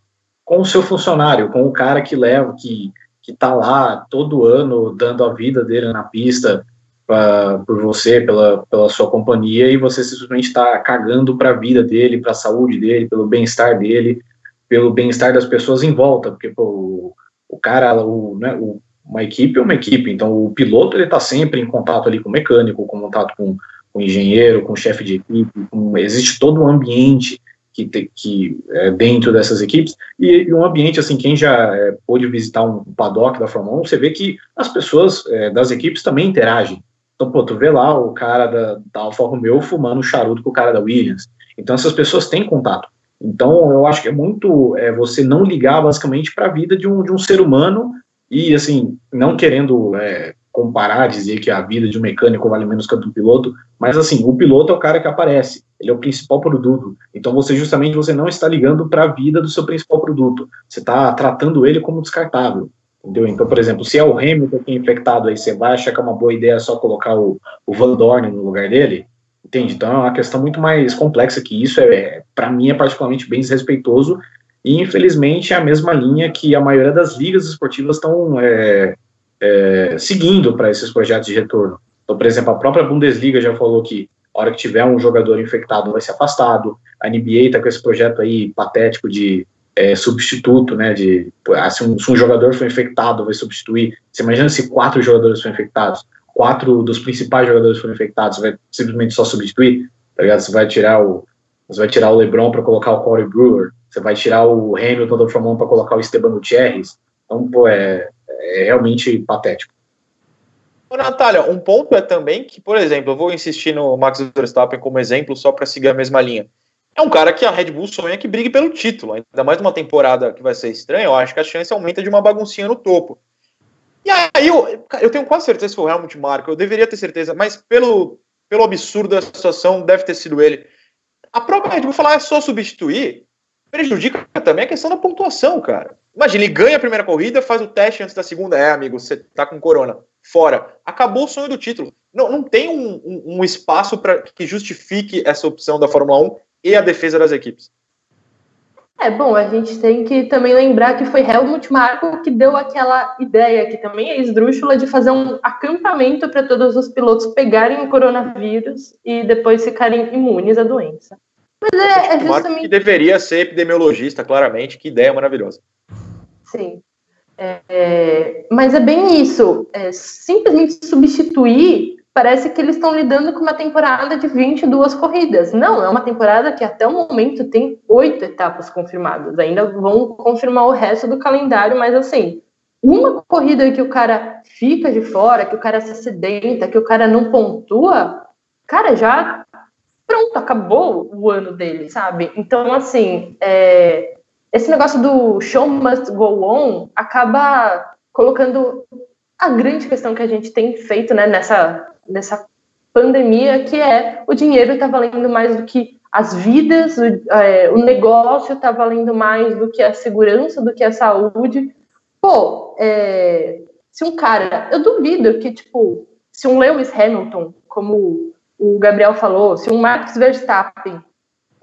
com o seu funcionário, com o cara que leva, que, que tá lá todo ano dando a vida dele na pista, pra, por você, pela, pela sua companhia, e você simplesmente está cagando para a vida dele, para a saúde dele, pelo bem-estar dele, pelo bem-estar das pessoas em volta, porque pô, o, o cara, o, né, o, uma equipe é uma equipe, então o piloto ele está sempre em contato ali com o mecânico, com contato com o engenheiro, com o chefe de equipe, com, existe todo um ambiente que, que é, dentro dessas equipes, e, e, um ambiente, assim, quem já é, pôde visitar um paddock da Fórmula 1, você vê que as pessoas é, das equipes também interagem. Então, pô, tu vê lá o cara da, da Alfa Romeo fumando charuto com o cara da Williams. Então, essas pessoas têm contato. Então, eu acho que é muito é, você não ligar basicamente para a vida de um, de um ser humano e, assim, não querendo é, comparar, dizer que a vida de um mecânico vale menos que a do piloto, mas, assim, o piloto é o cara que aparece, ele é o principal produto. Então, você justamente você não está ligando para a vida do seu principal produto, você está tratando ele como descartável. Entendeu? Então, por exemplo, se é o Hamilton que é infectado, aí você vai achar que é uma boa ideia só colocar o, o Van Dorn no lugar dele, entende? Então é uma questão muito mais complexa que isso, é, para mim é particularmente bem desrespeitoso e infelizmente é a mesma linha que a maioria das ligas esportivas estão é, é, seguindo para esses projetos de retorno. Então, por exemplo, a própria Bundesliga já falou que a hora que tiver um jogador infectado vai ser afastado, a NBA está com esse projeto aí patético de é, substituto, né, de se um, se um jogador for infectado, vai substituir. Você imagina se quatro jogadores foram infectados? quatro dos principais jogadores foram infectados, vai simplesmente só substituir, tá ligado? Você vai tirar o, você vai tirar o LeBron para colocar o Corey Brewer, você vai tirar o Hamilton do 1 para colocar o Esteban Gutierrez. Então, pô, é, é realmente patético. Natália, um ponto é também que, por exemplo, eu vou insistir no Max Verstappen como exemplo só para seguir a mesma linha. É um cara que a Red Bull sonha que brigue pelo título. Ainda mais numa temporada que vai ser estranha, eu acho que a chance aumenta de uma baguncinha no topo. E aí eu, eu tenho quase certeza que foi o Helmut Marko, eu deveria ter certeza, mas pelo, pelo absurdo da situação, deve ter sido ele. A própria Red Bull falar é só substituir, prejudica também a questão da pontuação, cara. Imagina, ele ganha a primeira corrida, faz o teste antes da segunda. É, amigo, você tá com corona. Fora. Acabou o sonho do título. Não, não tem um, um, um espaço para que justifique essa opção da Fórmula 1 e a defesa das equipes. É bom, a gente tem que também lembrar que foi Helmut Marko que deu aquela ideia, que também é esdrúxula, de fazer um acampamento para todos os pilotos pegarem o coronavírus e depois ficarem imunes à doença. Mas é, é justamente. que deveria ser epidemiologista, claramente, que ideia maravilhosa. Sim. É, é, mas é bem isso. É, simplesmente substituir parece que eles estão lidando com uma temporada de 22 corridas. Não, é uma temporada que até o momento tem oito etapas confirmadas. Ainda vão confirmar o resto do calendário, mas assim, uma corrida que o cara fica de fora, que o cara se acidenta, que o cara não pontua, cara, já pronto, acabou o ano dele, sabe? Então, assim, é, esse negócio do show must go on acaba colocando a grande questão que a gente tem feito né, nessa dessa pandemia, que é o dinheiro está valendo mais do que as vidas, o, é, o negócio está valendo mais do que a segurança, do que a saúde. Pô, é, se um cara, eu duvido que, tipo, se um Lewis Hamilton, como o Gabriel falou, se um Max Verstappen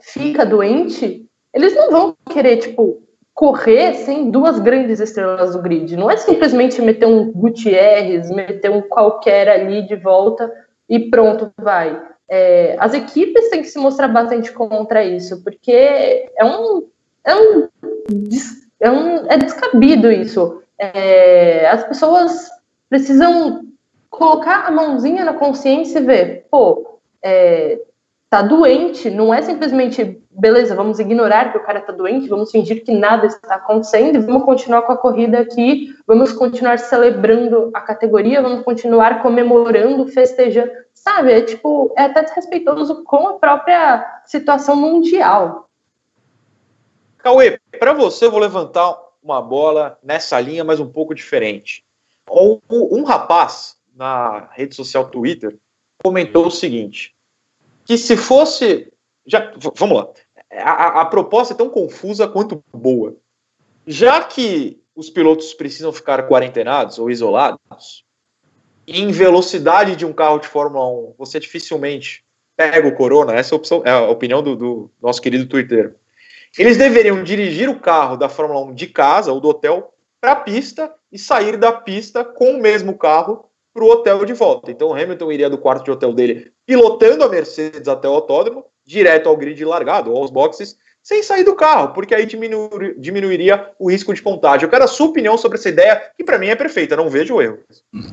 fica doente, eles não vão querer, tipo, correr sem duas grandes estrelas do grid. Não é simplesmente meter um Gutierrez, meter um qualquer ali de volta e pronto, vai. É, as equipes têm que se mostrar bastante contra isso, porque é um. É um, é, um, é descabido isso. É, as pessoas precisam colocar a mãozinha na consciência e ver, pô, é, tá doente, não é simplesmente, beleza, vamos ignorar que o cara tá doente, vamos fingir que nada está acontecendo e vamos continuar com a corrida aqui, vamos continuar celebrando a categoria, vamos continuar comemorando, festejando, sabe? É tipo, é até desrespeitoso com a própria situação mundial. Cauê, para você eu vou levantar uma bola nessa linha, mas um pouco diferente. Um, um rapaz na rede social Twitter comentou o seguinte: que se fosse. Já, vamos lá. A, a, proposta é tão confusa quanto boa. Já que os pilotos precisam ficar quarentenados ou isolados, em velocidade de um carro de Fórmula 1, você dificilmente pega o Corona, essa é opção, é a opinião do, do nosso querido Twitter. Eles deveriam dirigir o carro da Fórmula 1 de casa ou do hotel para a pista e sair da pista com o mesmo carro para o hotel de volta. Então o Hamilton iria do quarto de hotel dele pilotando a Mercedes até o autódromo, direto ao grid largado, aos boxes, sem sair do carro, porque aí diminuir, diminuiria o risco de pontage. Eu quero a sua opinião sobre essa ideia, que para mim é perfeita, não vejo erro.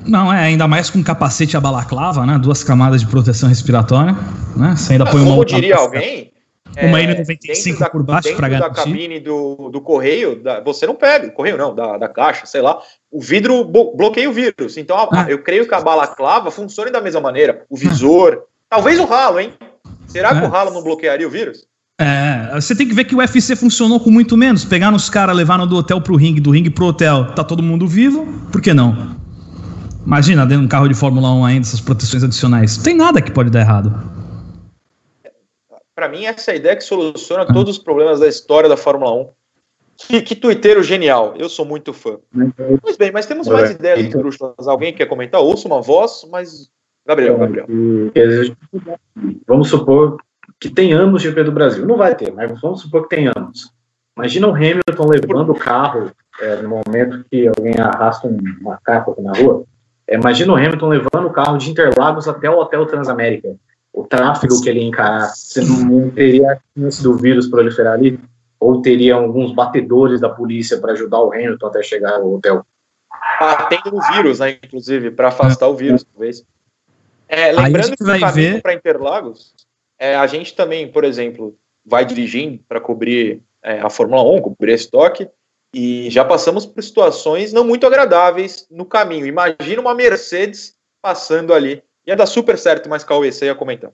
Não, é, ainda mais com capacete a balaclava, né? Duas camadas de proteção respiratória, né? Você ainda põe Como diria alguém, uma é, N95 por baixo para garantir. da cabine do, do correio, da, você não pega, correio não, da, da caixa, sei lá, o vidro bloqueia o vírus. Então, ah. eu creio que a balaclava funcione da mesma maneira. O visor, ah. talvez o ralo, hein? Será que é. o ralo não bloquearia o vírus? É, você tem que ver que o UFC funcionou com muito menos. Pegaram os caras, levaram do hotel pro ringue, do ringue pro hotel, tá todo mundo vivo, por que não? Imagina, dentro de um carro de Fórmula 1 ainda, essas proteções adicionais. Não tem nada que pode dar errado. Para mim, essa é a ideia que soluciona ah. todos os problemas da história da Fórmula 1. Que, que tuiteiro genial, eu sou muito fã. Pois bem, mas temos mais ideias esdrúxulas. Alguém quer comentar? Ouça uma voz, mas. Gabriel, Gabriel. Vamos supor que tenhamos GP do Brasil. Não vai ter, mas vamos supor que tenhamos. Imagina o Hamilton levando o carro é, no momento que alguém arrasta um macaco aqui na rua. É, imagina o Hamilton levando o carro de Interlagos até o Hotel Transamérica. O tráfego que ele ia encarar. Você não teria chance do vírus proliferar ali? Ou teria alguns batedores da polícia para ajudar o Hamilton até chegar ao hotel? Batendo no vírus, né, inclusive, para afastar o vírus, talvez. É, lembrando que o caminho para Interlagos, é, a gente também, por exemplo, vai dirigindo para cobrir é, a Fórmula 1, cobrir esse toque, e já passamos por situações não muito agradáveis no caminho. Imagina uma Mercedes passando ali. Ia dar super certo, mas Cauê, você ia comentar.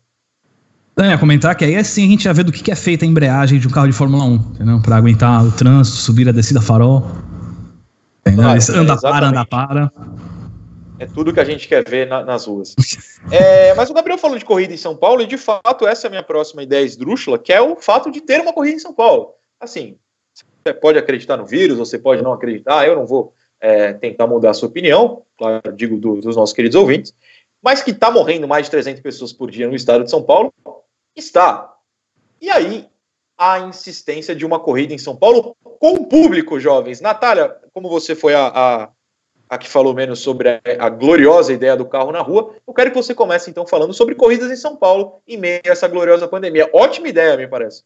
Eu ia comentar que aí assim a gente ia ver do que, é feita a embreagem de um carro de Fórmula 1, entendeu? Para aguentar o trânsito, subir a descida farol. Entendeu? Ah, anda para, anda para. É tudo que a gente quer ver na, nas ruas. É, mas o Gabriel falou de corrida em São Paulo, e de fato, essa é a minha próxima ideia esdrúxula, que é o fato de ter uma corrida em São Paulo. Assim, você pode acreditar no vírus, você pode não acreditar, eu não vou é, tentar mudar a sua opinião, claro, digo do, dos nossos queridos ouvintes, mas que está morrendo mais de 300 pessoas por dia no estado de São Paulo, está. E aí, a insistência de uma corrida em São Paulo com público, jovens. Natália, como você foi a, a a que falou menos sobre a, a, gloriosa ideia do carro na rua, eu quero que você comece então falando sobre corridas em São Paulo em meio a essa gloriosa pandemia. Ótima ideia, me parece.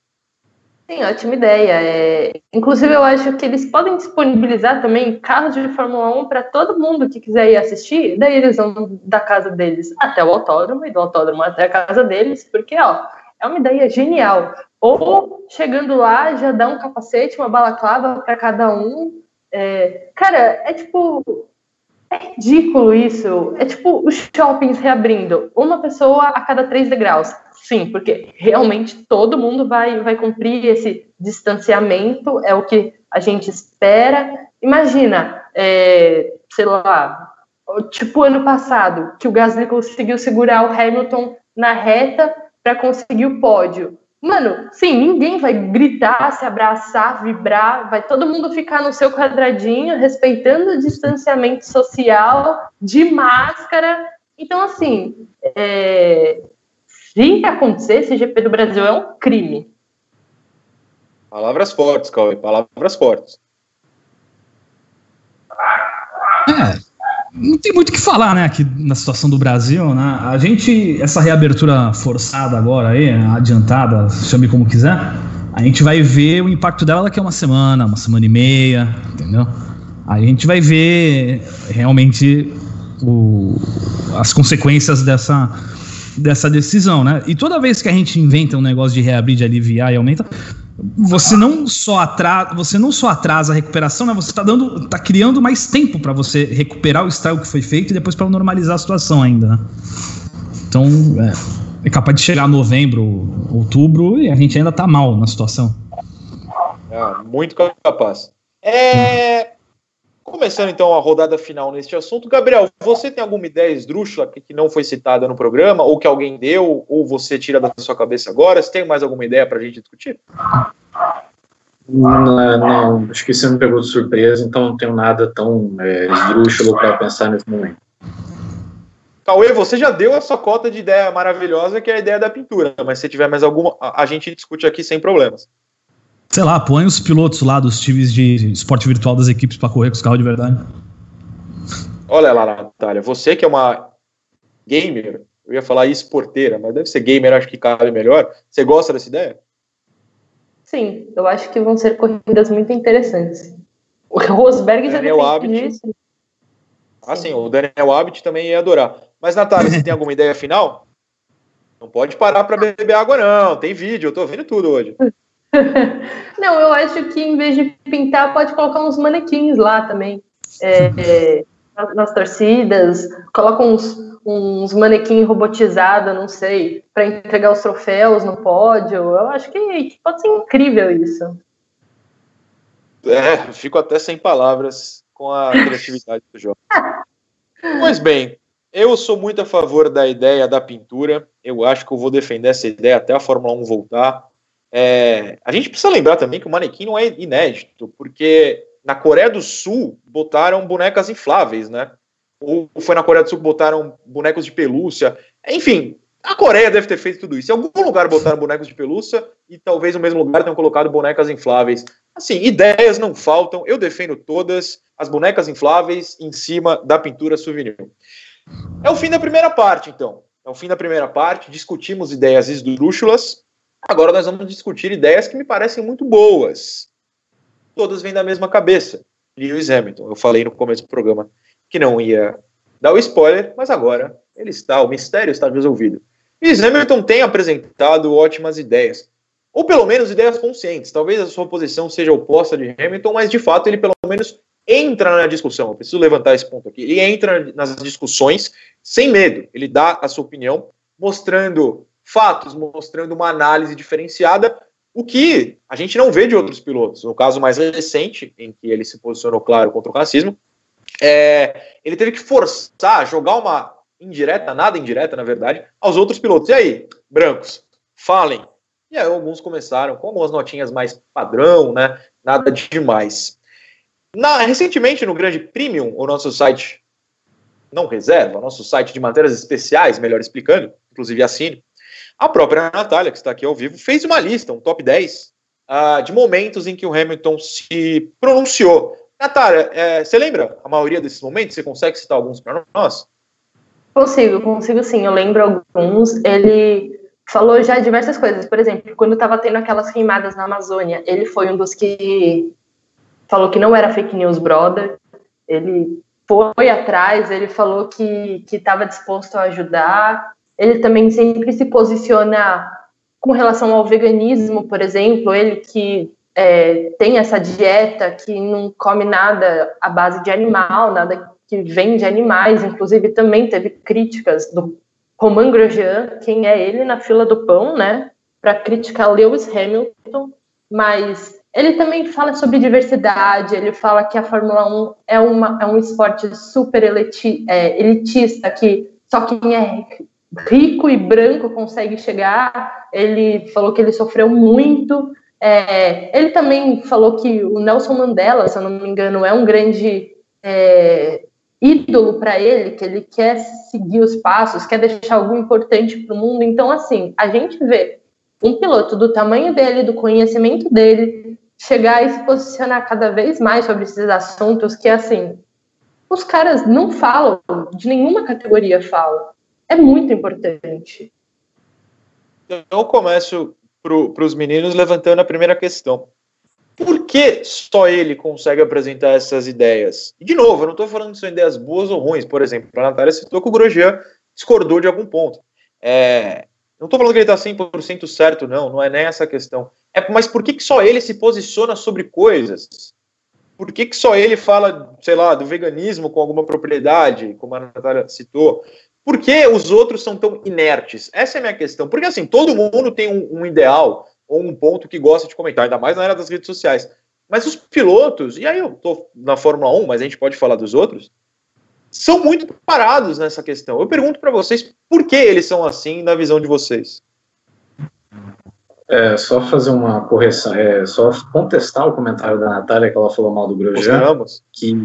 Sim, ótima ideia. É... Inclusive, eu acho que eles podem disponibilizar também carros de Fórmula 1 para todo mundo que quiser ir assistir. Daí eles vão da casa deles até o autódromo e do autódromo até a casa deles, porque ó, é uma ideia genial. Ou chegando lá, já dá um capacete, uma balaclava para cada um. É... Cara, é tipo é ridículo isso. É tipo os shoppings reabrindo. Uma pessoa a cada três degraus. Sim, porque realmente todo mundo vai, vai cumprir esse distanciamento, é o que a gente espera. Imagina, é, sei lá, tipo ano passado, que o Gasly conseguiu segurar o Hamilton na reta para conseguir o pódio. Mano, sim, ninguém vai gritar, se abraçar, vibrar, vai todo mundo ficar no seu quadradinho, respeitando o distanciamento social, de máscara. Então, assim, é... se acontecer, esse GP do Brasil é um crime. Palavras fortes, Cauê, palavras fortes. É, não tem muito o que falar, né, aqui na situação do Brasil, né? A gente, essa reabertura forçada agora aí, adiantada, chame como quiser, a gente vai ver o impacto dela daqui a uma semana, uma semana e meia, entendeu? Aí a gente vai ver realmente o, as consequências dessa, dessa decisão, né? E toda vez que a gente inventa um negócio de reabrir, de aliviar e aumenta, você não só atrasa, você não só atrasa a recuperação, né? Você está dando, tá criando mais tempo para você recuperar o estrago que foi feito e depois para normalizar a situação ainda. Né? Então é, é, capaz de chegar novembro, outubro e a gente ainda está mal na situação. É, muito capaz. É, Começando então a rodada final neste assunto, Gabriel, você tem alguma ideia esdrúxula que, que não foi citada no programa, ou que alguém deu, ou você tira da sua cabeça agora? Você tem mais alguma ideia para a gente discutir? Não, não, acho que você me pegou de surpresa, então não tenho nada tão é, esdrúxulo para pensar nesse momento. Cauê, você já deu a sua cota de ideia maravilhosa, que é a ideia da pintura, mas se tiver mais alguma, a gente discute aqui sem problemas sei lá, põe os pilotos lá dos times de esporte virtual das equipes para correr com os carros de verdade. Olha lá, Natália, você que é uma gamer, eu ia falar esporteira, mas deve ser gamer, acho que cabe melhor. Você gosta dessa ideia? Sim, eu acho que vão ser corridas muito interessantes. O Rosberg já Daniel Abbott. Disso. Ah, sim, o Daniel Abbott também ia adorar. Mas, Natália, você tem alguma ideia final? Não pode parar para beber água, não. Tem vídeo, eu tô vendo tudo hoje. não, eu acho que em vez de pintar, pode colocar uns manequins lá também. É, é, nas torcidas, coloca uns, uns manequins robotizados, não sei, para entregar os troféus no pódio. Eu acho que pode ser incrível isso. É, fico até sem palavras com a criatividade do jogo. Pois bem, eu sou muito a favor da ideia da pintura. Eu acho que eu vou defender essa ideia até a Fórmula 1 voltar. É, a gente precisa lembrar também que o manequim não é inédito, porque na Coreia do Sul botaram bonecas infláveis, né? Ou foi na Coreia do Sul que botaram bonecos de pelúcia. Enfim, a Coreia deve ter feito tudo isso. Em algum lugar botaram bonecos de pelúcia e talvez no mesmo lugar tenham colocado bonecas infláveis. Assim, ideias não faltam. Eu defendo todas as bonecas infláveis em cima da pintura souvenir. É o fim da primeira parte, então. É o fim da primeira parte. Discutimos ideias esdrúxulas. Agora nós vamos discutir ideias que me parecem muito boas. Todas vêm da mesma cabeça. Lewis Hamilton. Eu falei no começo do programa que não ia dar o spoiler, mas agora ele está, o mistério está resolvido. Lewis Hamilton tem apresentado ótimas ideias, ou pelo menos ideias conscientes. Talvez a sua posição seja oposta de Hamilton, mas de fato ele pelo menos entra na discussão. Eu preciso levantar esse ponto aqui. Ele entra nas discussões sem medo. Ele dá a sua opinião, mostrando fatos, mostrando uma análise diferenciada, o que a gente não vê de outros pilotos. No caso mais recente, em que ele se posicionou claro contra o racismo, é, ele teve que forçar, jogar uma indireta, nada indireta, na verdade, aos outros pilotos. E aí, brancos, falem. E aí alguns começaram com algumas notinhas mais padrão, né? Nada demais. Na, recentemente, no Grande Premium, o nosso site não reserva, o nosso site de matérias especiais, melhor explicando, inclusive assine, a própria Natália, que está aqui ao vivo, fez uma lista, um top 10, uh, ah, de momentos em que o Hamilton se pronunciou. Natália, é, você lembra a maioria desses momentos? Você consegue citar alguns para nós? Consigo, consigo sim. Eu lembro alguns. Ele falou já diversas coisas. Por exemplo, quando estava tendo aquelas queimadas na Amazônia, ele foi um dos que falou que não era fake news, brother. Ele foi atrás, ele falou que estava disposto a ajudar. Ele também sempre se posiciona com relação ao veganismo, por exemplo, ele que é, tem essa dieta que não come nada à base de animal, nada que vem de animais, inclusive também teve críticas do Romain Grosjean, quem é ele na fila do pão, né, para criticar Lewis Hamilton, mas ele também fala sobre diversidade, ele fala que a Fórmula 1 é, uma, é um esporte super é, elitista, que só quem é rico e branco consegue chegar. Ele falou que ele sofreu muito. É, ele também falou que o Nelson Mandela, se eu não me engano, é um grande é, ídolo para ele, que ele quer seguir os passos, quer deixar algo importante para o mundo. Então, assim, a gente vê um piloto do tamanho dele, do conhecimento dele, chegar e se posicionar cada vez mais sobre esses assuntos que, assim, os caras não falam, de nenhuma categoria falam. É muito importante. Então, eu começo para os meninos levantando a primeira questão por que só ele consegue apresentar essas ideias? E, de novo, eu não estou falando se são ideias boas ou ruins. Por exemplo, a Natália citou que o Grosjean discordou de algum ponto. É, não estou falando que ele está 100% certo, não, não é nem essa questão. É, mas por que, que só ele se posiciona sobre coisas? Por que, que só ele fala, sei lá, do veganismo com alguma propriedade, como a Natália citou? Por que os outros são tão inertes? Essa é a minha questão. Porque, assim, todo mundo tem um, um ideal, ou um ponto que gosta de comentar, ainda mais na era das redes sociais. Mas os pilotos, e aí eu tô na Fórmula 1, mas a gente pode falar dos outros, são muito parados nessa questão. Eu pergunto para vocês por que eles são assim na visão de vocês. É, só fazer uma correção, é, só contestar o comentário da Natália que ela falou mal do Grosjean, que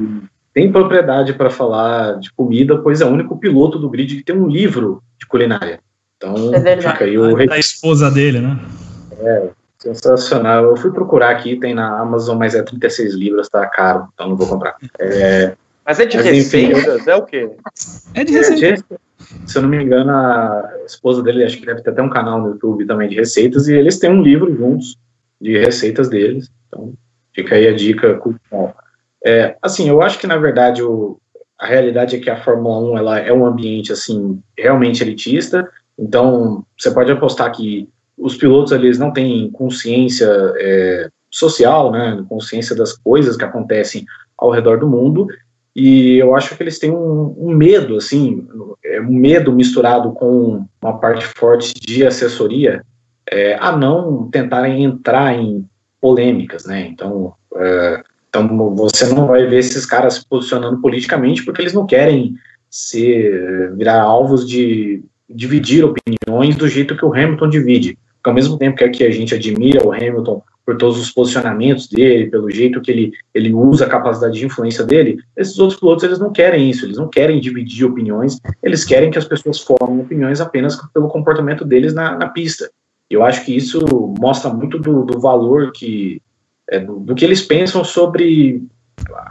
tem propriedade para falar de comida, pois é o único piloto do grid que tem um livro de culinária. Então, é fica aí o... A esposa dele, né? É, sensacional. Eu fui procurar aqui, tem na Amazon, mas é 36 libras, tá caro, então não vou comprar. É, mas é de mas, receitas? é o quê? É de receitas. É, se eu não me engano, a esposa dele, acho que deve ter até um canal no YouTube também de receitas, e eles têm um livro juntos de receitas deles. Então, fica aí a dica cultural. É, assim, eu acho que, na verdade, o, a realidade é que a Fórmula 1 ela é um ambiente, assim, realmente elitista, Então, você pode apostar que os pilotos eles não têm consciência é, social, né, consciência das coisas que acontecem ao redor do mundo, e eu acho que eles têm um, um medo, assim, é, um medo misturado com uma parte forte de assessoria, é, a não tentarem entrar em polêmicas, né? Então, é, então você não vai ver esses caras se posicionando politicamente porque eles não querem ser virar alvos de dividir opiniões do jeito que o Hamilton divide. Porque ao mesmo tempo que aqui a gente admira o Hamilton por todos os posicionamentos dele, pelo jeito que ele, ele usa a capacidade de influência dele, esses outros pilotos eles não querem isso, eles não querem dividir opiniões, eles querem que as pessoas formem opiniões apenas pelo comportamento deles na, na pista. Eu acho que isso mostra muito do, do valor que é, do, do, que eles pensam sobre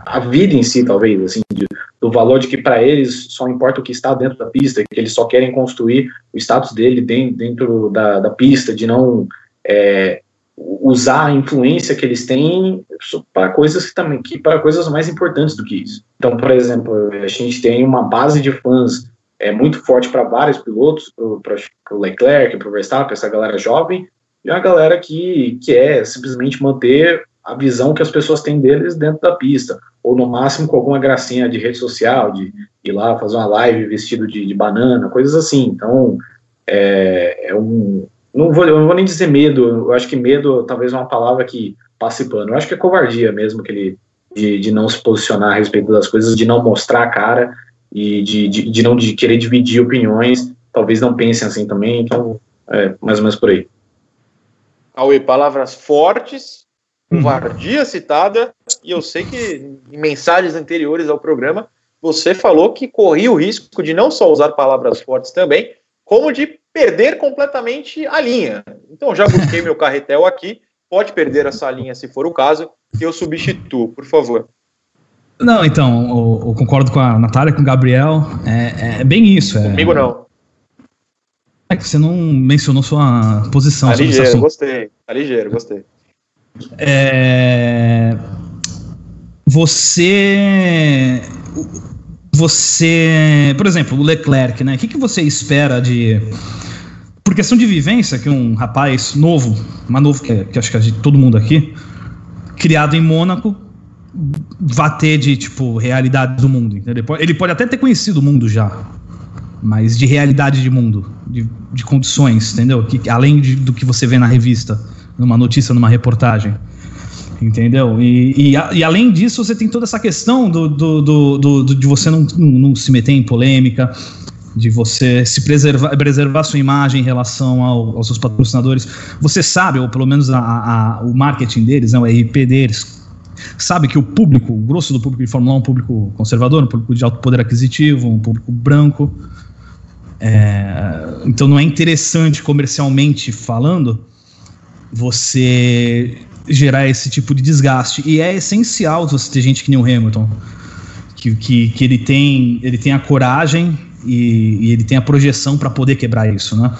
a vida em si, talvez, assim, de, do valor de que para eles só importa o que está dentro da pista, que eles só querem construir o status dele dentro, dentro da, da pista, de não é, usar a influência que eles têm para coisas que também que para coisas mais importantes do que isso. Então, por exemplo, a gente tem uma base de fãs é muito forte para vários pilotos, para o Leclerc, para o Verstappen, essa galera jovem, e uma galera que quer simplesmente manter a visão que as pessoas têm deles dentro da pista, ou no máximo com alguma gracinha de rede social, de ir lá fazer uma live vestido de, de banana, coisas assim. Então, é, é um. Não vou, não vou nem dizer medo, eu acho que medo talvez é uma palavra que passe pano. Eu acho que é covardia mesmo que ele, de, de não se posicionar a respeito das coisas, de não mostrar a cara e de, de, de não de querer dividir opiniões, talvez não pensem assim também, então é mais ou menos por aí. Aue, palavras fortes, covardia uhum. citada, e eu sei que em mensagens anteriores ao programa você falou que corria o risco de não só usar palavras fortes também, como de perder completamente a linha. Então já busquei meu carretel aqui, pode perder essa linha se for o caso, que eu substituo, por favor. Não, então, eu, eu, concordo com a Natália, com o Gabriel. É, é bem isso. É, Comigo não. É que você não mencionou sua posição. Tá ligeiro, gostei. Tá ligeiro, gostei. É, você. Você. Por exemplo, o Leclerc, né? O que, que você espera de. Por questão de vivência, que um rapaz novo, mais novo que, que acho que a gente, todo mundo aqui, criado em Mônaco, vá ter de, tipo, realidade do mundo. Entendeu? Ele pode até ter conhecido o mundo já, mas de realidade de mundo, de, de condições, entendeu? Que, além de, do que você vê na revista, numa notícia, numa reportagem. Entendeu? E, e, e além disso, você tem toda essa questão do, do, do, do de você não, não, não, se meter em polêmica, de você se preservar, preservar sua imagem em relação ao, aos seus patrocinadores. Você sabe, ou pelo menos a, a, o marketing deles, né, o RP deles, sabe que o público, o grosso do público de Fórmula 1 é um público conservador, um público de alto poder aquisitivo, um público branco. É, então não é interessante comercialmente falando você gerar esse tipo de desgaste. E é essencial você ter gente que nem o Hamilton, que, que, que ele, tem, ele tem a coragem e, e ele tem a projeção para poder quebrar isso, né?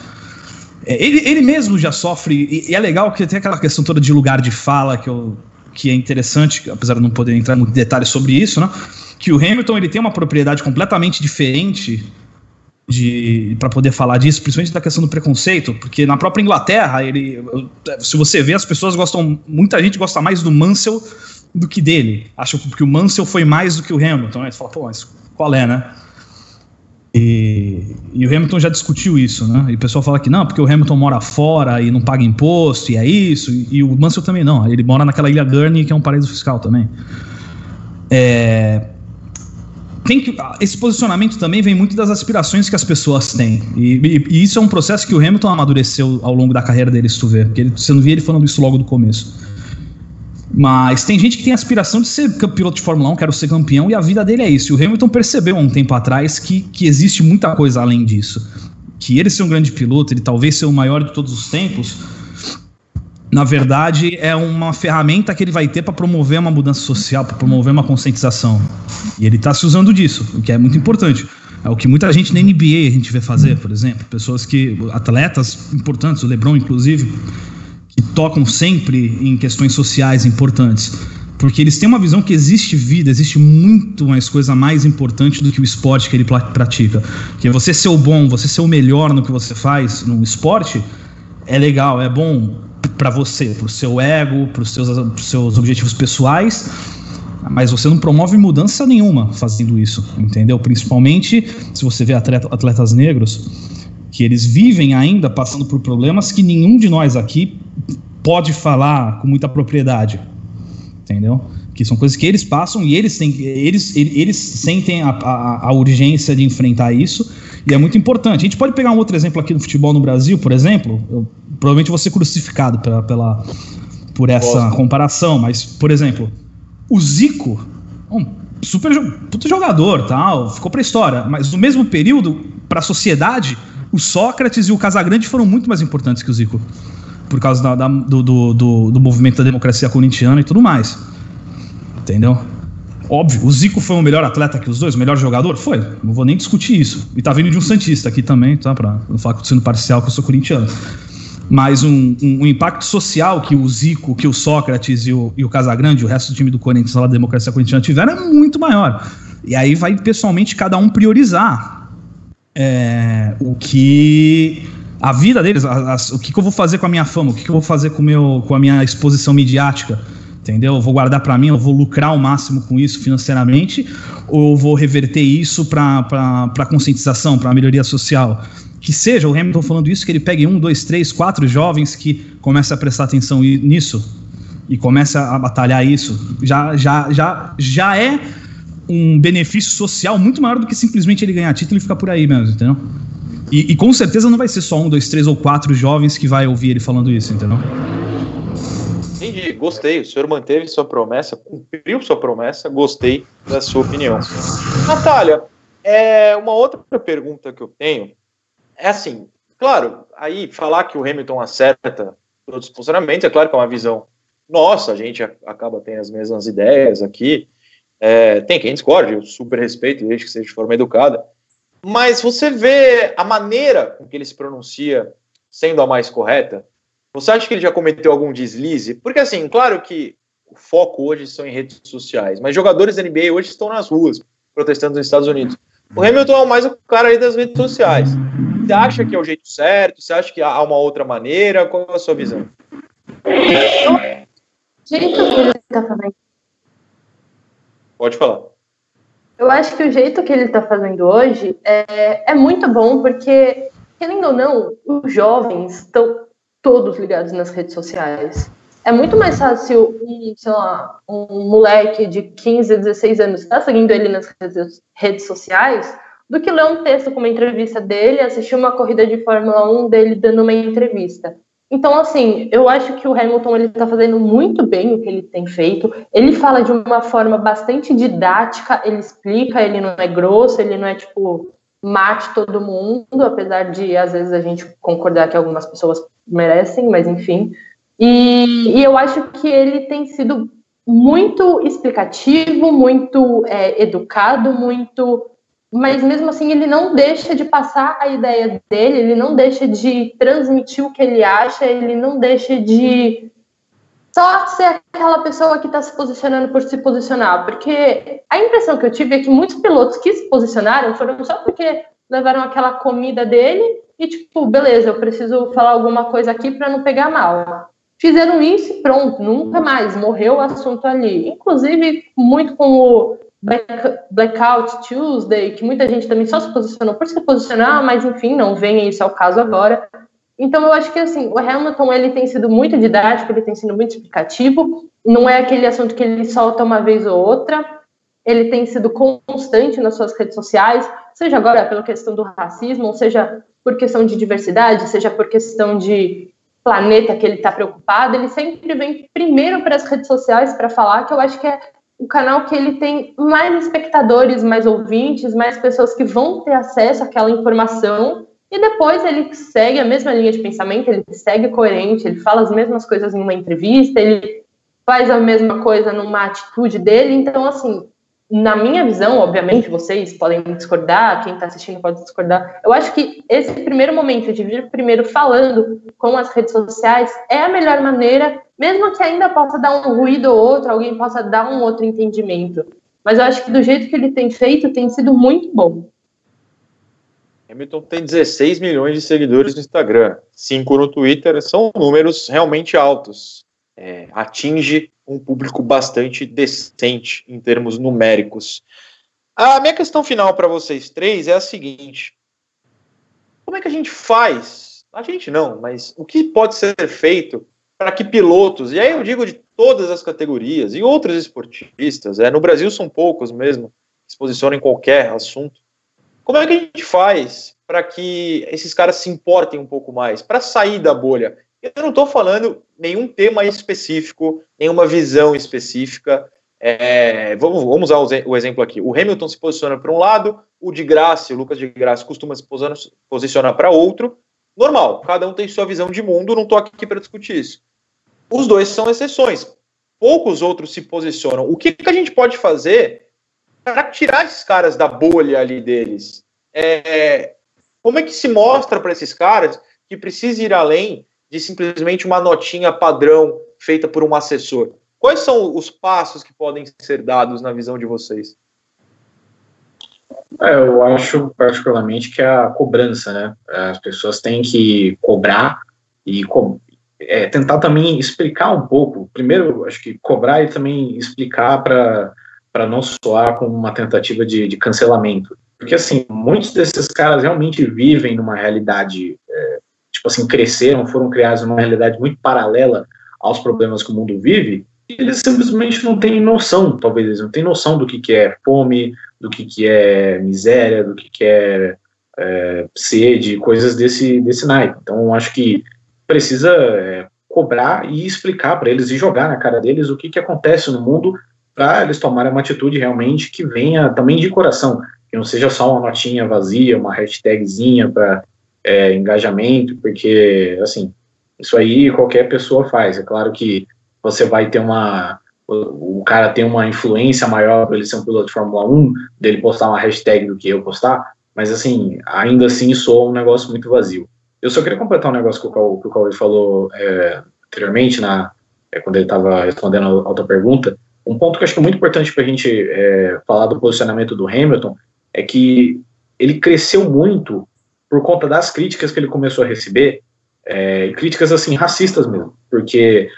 É, ele, ele mesmo já sofre, e, é legal que tem aquela questão toda de lugar de fala que eu que é interessante, apesar de não poder entrar em detalhes sobre isso, né? Que o Hamilton ele tem uma propriedade completamente diferente de para poder falar disso, principalmente da questão do preconceito, porque na própria Inglaterra, ele, se você vê, as pessoas gostam, muita gente gosta mais do Mansell do que dele. Acho que o Mansell foi mais do que o Hamilton. Aí você fala, pô, mas qual é, né? E, e, o Hamilton já discutiu isso, né? E o pessoal fala que não, porque o Hamilton mora fora e não paga imposto, e é isso. E, e o Mansell também não. Ele mora naquela ilha Gurney, que é um paraíso fiscal também. É, tem que, esse posicionamento também vem muito das aspirações que as pessoas têm. E, e, e, isso é um processo que o Hamilton amadureceu ao longo da carreira dele, se tu vê. Porque ele, você não via ele falando isso logo do começo. Mas tem gente que tem aspiração de ser piloto de Fórmula 1, quero ser campeão, e a vida dele é isso. E o Hamilton percebeu há um tempo atrás que, que existe muita coisa além disso. Que ele ser um grande piloto, ele talvez ser o maior de todos os tempos, na verdade, é uma ferramenta que ele vai ter para promover uma mudança social, para promover uma conscientização. E ele está se usando disso, o que é muito importante. É o que muita gente na NBA a gente vê fazer, por exemplo. Pessoas que. atletas importantes, o Lebron, inclusive que tocam sempre em questões sociais importantes. Porque eles têm uma visão que existe vida, existe muito mais coisa mais importante do que o esporte que ele pratica. Que você ser o bom, você ser o melhor no que você faz no esporte, é legal, é bom para você, para o seu ego, para os seus, seus objetivos pessoais, mas você não promove mudança nenhuma fazendo isso, entendeu? Principalmente se você vê atleta, atletas negros que eles vivem ainda passando por problemas que nenhum de nós aqui pode falar com muita propriedade entendeu? Que são coisas que eles passam e eles têm, eles, eles sentem a, a, a, urgência de enfrentar isso e é muito importante. A gente pode pegar um outro exemplo aqui no futebol no Brasil, por exemplo. Eu, provavelmente vou ser crucificado pela, pela por essa Nossa. comparação, mas por exemplo, o Zico, um super puto jogador, tal, ficou para a história, mas no mesmo período para a sociedade, o Sócrates e o Casagrande foram muito mais importantes que o Zico por causa da, da, do, do, do, do, movimento da democracia corintiana e tudo mais. Entendeu? Óbvio, o Zico foi o melhor atleta que os dois, o melhor jogador? Foi, não vou nem discutir isso. E tá vindo de um Santista aqui também, tá? Pra não falar que eu sendo parcial, que eu sou corintiano. Mas um, um, um, impacto social que o Zico, que o Sócrates e o, e o Casagrande, o resto do time do Corinthians lá da democracia corintiana tiveram é muito maior. E aí vai pessoalmente cada um priorizar é, o que a vida deles, a, a, o que, que, eu vou fazer com a minha fama, o que, que eu vou fazer com, meu, com a minha exposição midiática, entendeu? Eu vou guardar para mim, eu vou lucrar o máximo com isso financeiramente, ou vou reverter isso para conscientização, para melhoria social. Que seja, o Hamilton falando isso, que ele pegue um, dois, três, quatro jovens que comecem a prestar atenção nisso e comece a batalhar isso. Já, já, já, já é um benefício social muito maior do que simplesmente ele ganhar título e ficar por aí mesmo, entendeu? E, e, com certeza não vai ser só um, dois, três ou quatro jovens que vai ouvir ele falando isso, entendeu? Entendi, gostei. O senhor manteve sua promessa, cumpriu sua promessa, gostei da sua opinião. Natália, é, uma outra pergunta que eu tenho é assim, claro, aí falar que o Hamilton acerta todos os funcionamentos, é claro que é uma visão nossa, a gente acaba tendo as mesmas ideias aqui. É, tem quem discorde, eu super respeito, desde que seja de forma educada. Mas você vê a maneira com que ele se pronuncia sendo a mais correta? Você acha que ele já cometeu algum deslize? Porque, assim, claro que o foco hoje são em redes sociais, mas jogadores da NBA hoje estão nas ruas protestando nos Estados Unidos. O Hamilton é mais o cara aí das redes sociais. Você acha que é o jeito certo? Você acha que há uma outra maneira? Qual é a sua visão? jeito que ele está fazendo. Pode falar. Eu acho que o jeito que ele está fazendo hoje é, é muito bom, porque, querendo ou não, os jovens estão todos ligados nas redes sociais. É muito mais fácil um, sei lá, um moleque de 15, 16 anos estar tá seguindo ele nas redes sociais do que ler um texto com uma entrevista dele, assistir uma corrida de Fórmula 1 dele dando uma entrevista. Então, assim, eu acho que o Hamilton ele está fazendo muito bem o que ele tem feito. Ele fala de uma forma bastante didática, ele explica, ele não é grosso, ele não é tipo mate todo mundo, apesar de às vezes a gente concordar que algumas pessoas merecem, mas enfim. E, e eu acho que ele tem sido muito explicativo, muito é, educado, muito mas mesmo assim ele não deixa de passar a ideia dele, ele não deixa de transmitir o que ele acha, ele não deixa de só ser aquela pessoa que está se posicionando por se posicionar, porque a impressão que eu tive é que muitos pilotos que se posicionaram foram só porque levaram aquela comida dele e tipo, beleza, eu preciso falar alguma coisa aqui para não pegar mal. Fizeram isso e pronto, nunca mais, morreu o assunto ali. Inclusive, muito com o Blackout Tuesday, que muita gente também só se posicionou por se posicionar, mas enfim, não vem isso ao caso agora. Então eu acho que assim, o Hamilton ele tem sido muito didático, ele tem sido muito explicativo, não é aquele assunto que ele solta uma vez ou outra, ele tem sido constante nas suas redes sociais, seja agora pela questão do racismo, seja por questão de diversidade, seja por questão de planeta que ele está preocupado, ele sempre vem primeiro para as redes sociais para falar, que eu acho que é o canal que ele tem mais espectadores, mais ouvintes, mais pessoas que vão ter acesso àquela informação e depois ele segue a mesma linha de pensamento, ele segue coerente, ele fala as mesmas coisas em uma entrevista, ele faz a mesma coisa numa atitude dele. Então, assim, na minha visão, obviamente, vocês podem discordar, quem está assistindo pode discordar. Eu acho que esse primeiro momento de vir primeiro falando com as redes sociais é a melhor maneira Mesmo que ainda possa dar um ruído ou outro, alguém possa dar um outro entendimento. Mas eu acho que do jeito que ele tem feito, tem sido muito bom. Hamilton tem 16 milhões de seguidores no Instagram, 5 no Twitter, são números realmente altos. É, atinge um público bastante decente em termos numéricos. A minha questão final para vocês três é a seguinte: como é que a gente faz? A gente não, mas o que pode ser feito para que pilotos, e aí eu digo de todas as categorias, e outros esportistas, é, no Brasil são poucos mesmo, que se posicionam em qualquer assunto, como é que a gente faz para que esses caras se importem um pouco mais, para sair da bolha? Eu não estou falando nenhum tema específico, nenhuma visão específica. É, vamos, vamos usar o exemplo aqui. O Hamilton se posiciona para um lado, o de Graça, o Lucas de Graça, costuma se posicionar para outro. Normal, cada um tem sua visão de mundo, não estou aqui para discutir isso. Os dois são exceções. Poucos outros se posicionam. O que, que a gente pode fazer para tirar esses caras da bolha ali deles? É, como é que se mostra para esses caras que precisa ir além de simplesmente uma notinha padrão feita por um assessor? Quais são os passos que podem ser dados na visão de vocês? É, eu acho particularmente que é a cobrança, né? As pessoas têm que cobrar e co é, tentar também explicar um pouco. Primeiro, acho que cobrar e também explicar para não soar como uma tentativa de, de, cancelamento. Porque, assim, muitos desses caras realmente vivem numa realidade, é, tipo assim, cresceram, foram criados numa realidade muito paralela aos problemas que o mundo vive, e eles simplesmente não têm noção, talvez eles não têm noção do que, que é fome, do que, que é miséria, do que, que é, é sede, coisas desse, desse naipe. Então, acho que precisa é, cobrar e explicar para eles e jogar na cara deles o que, que acontece no mundo para eles tomarem uma atitude realmente que venha também de coração, que não seja só uma notinha vazia, uma hashtagzinha para é, engajamento, porque, assim, isso aí qualquer pessoa faz. É claro que você vai ter uma. O, cara tem uma influência maior para ele ser um piloto de Fórmula 1, dele postar uma hashtag do que eu postar, mas, assim, ainda assim soa um negócio muito vazio. Eu só queria completar um negócio que o Cauê falou é, anteriormente, na, é, quando ele estava respondendo a outra pergunta. Um ponto que eu acho que é muito importante para a gente é, falar do posicionamento do Hamilton é que ele cresceu muito por conta das críticas que ele começou a receber, é, críticas assim racistas mesmo, porque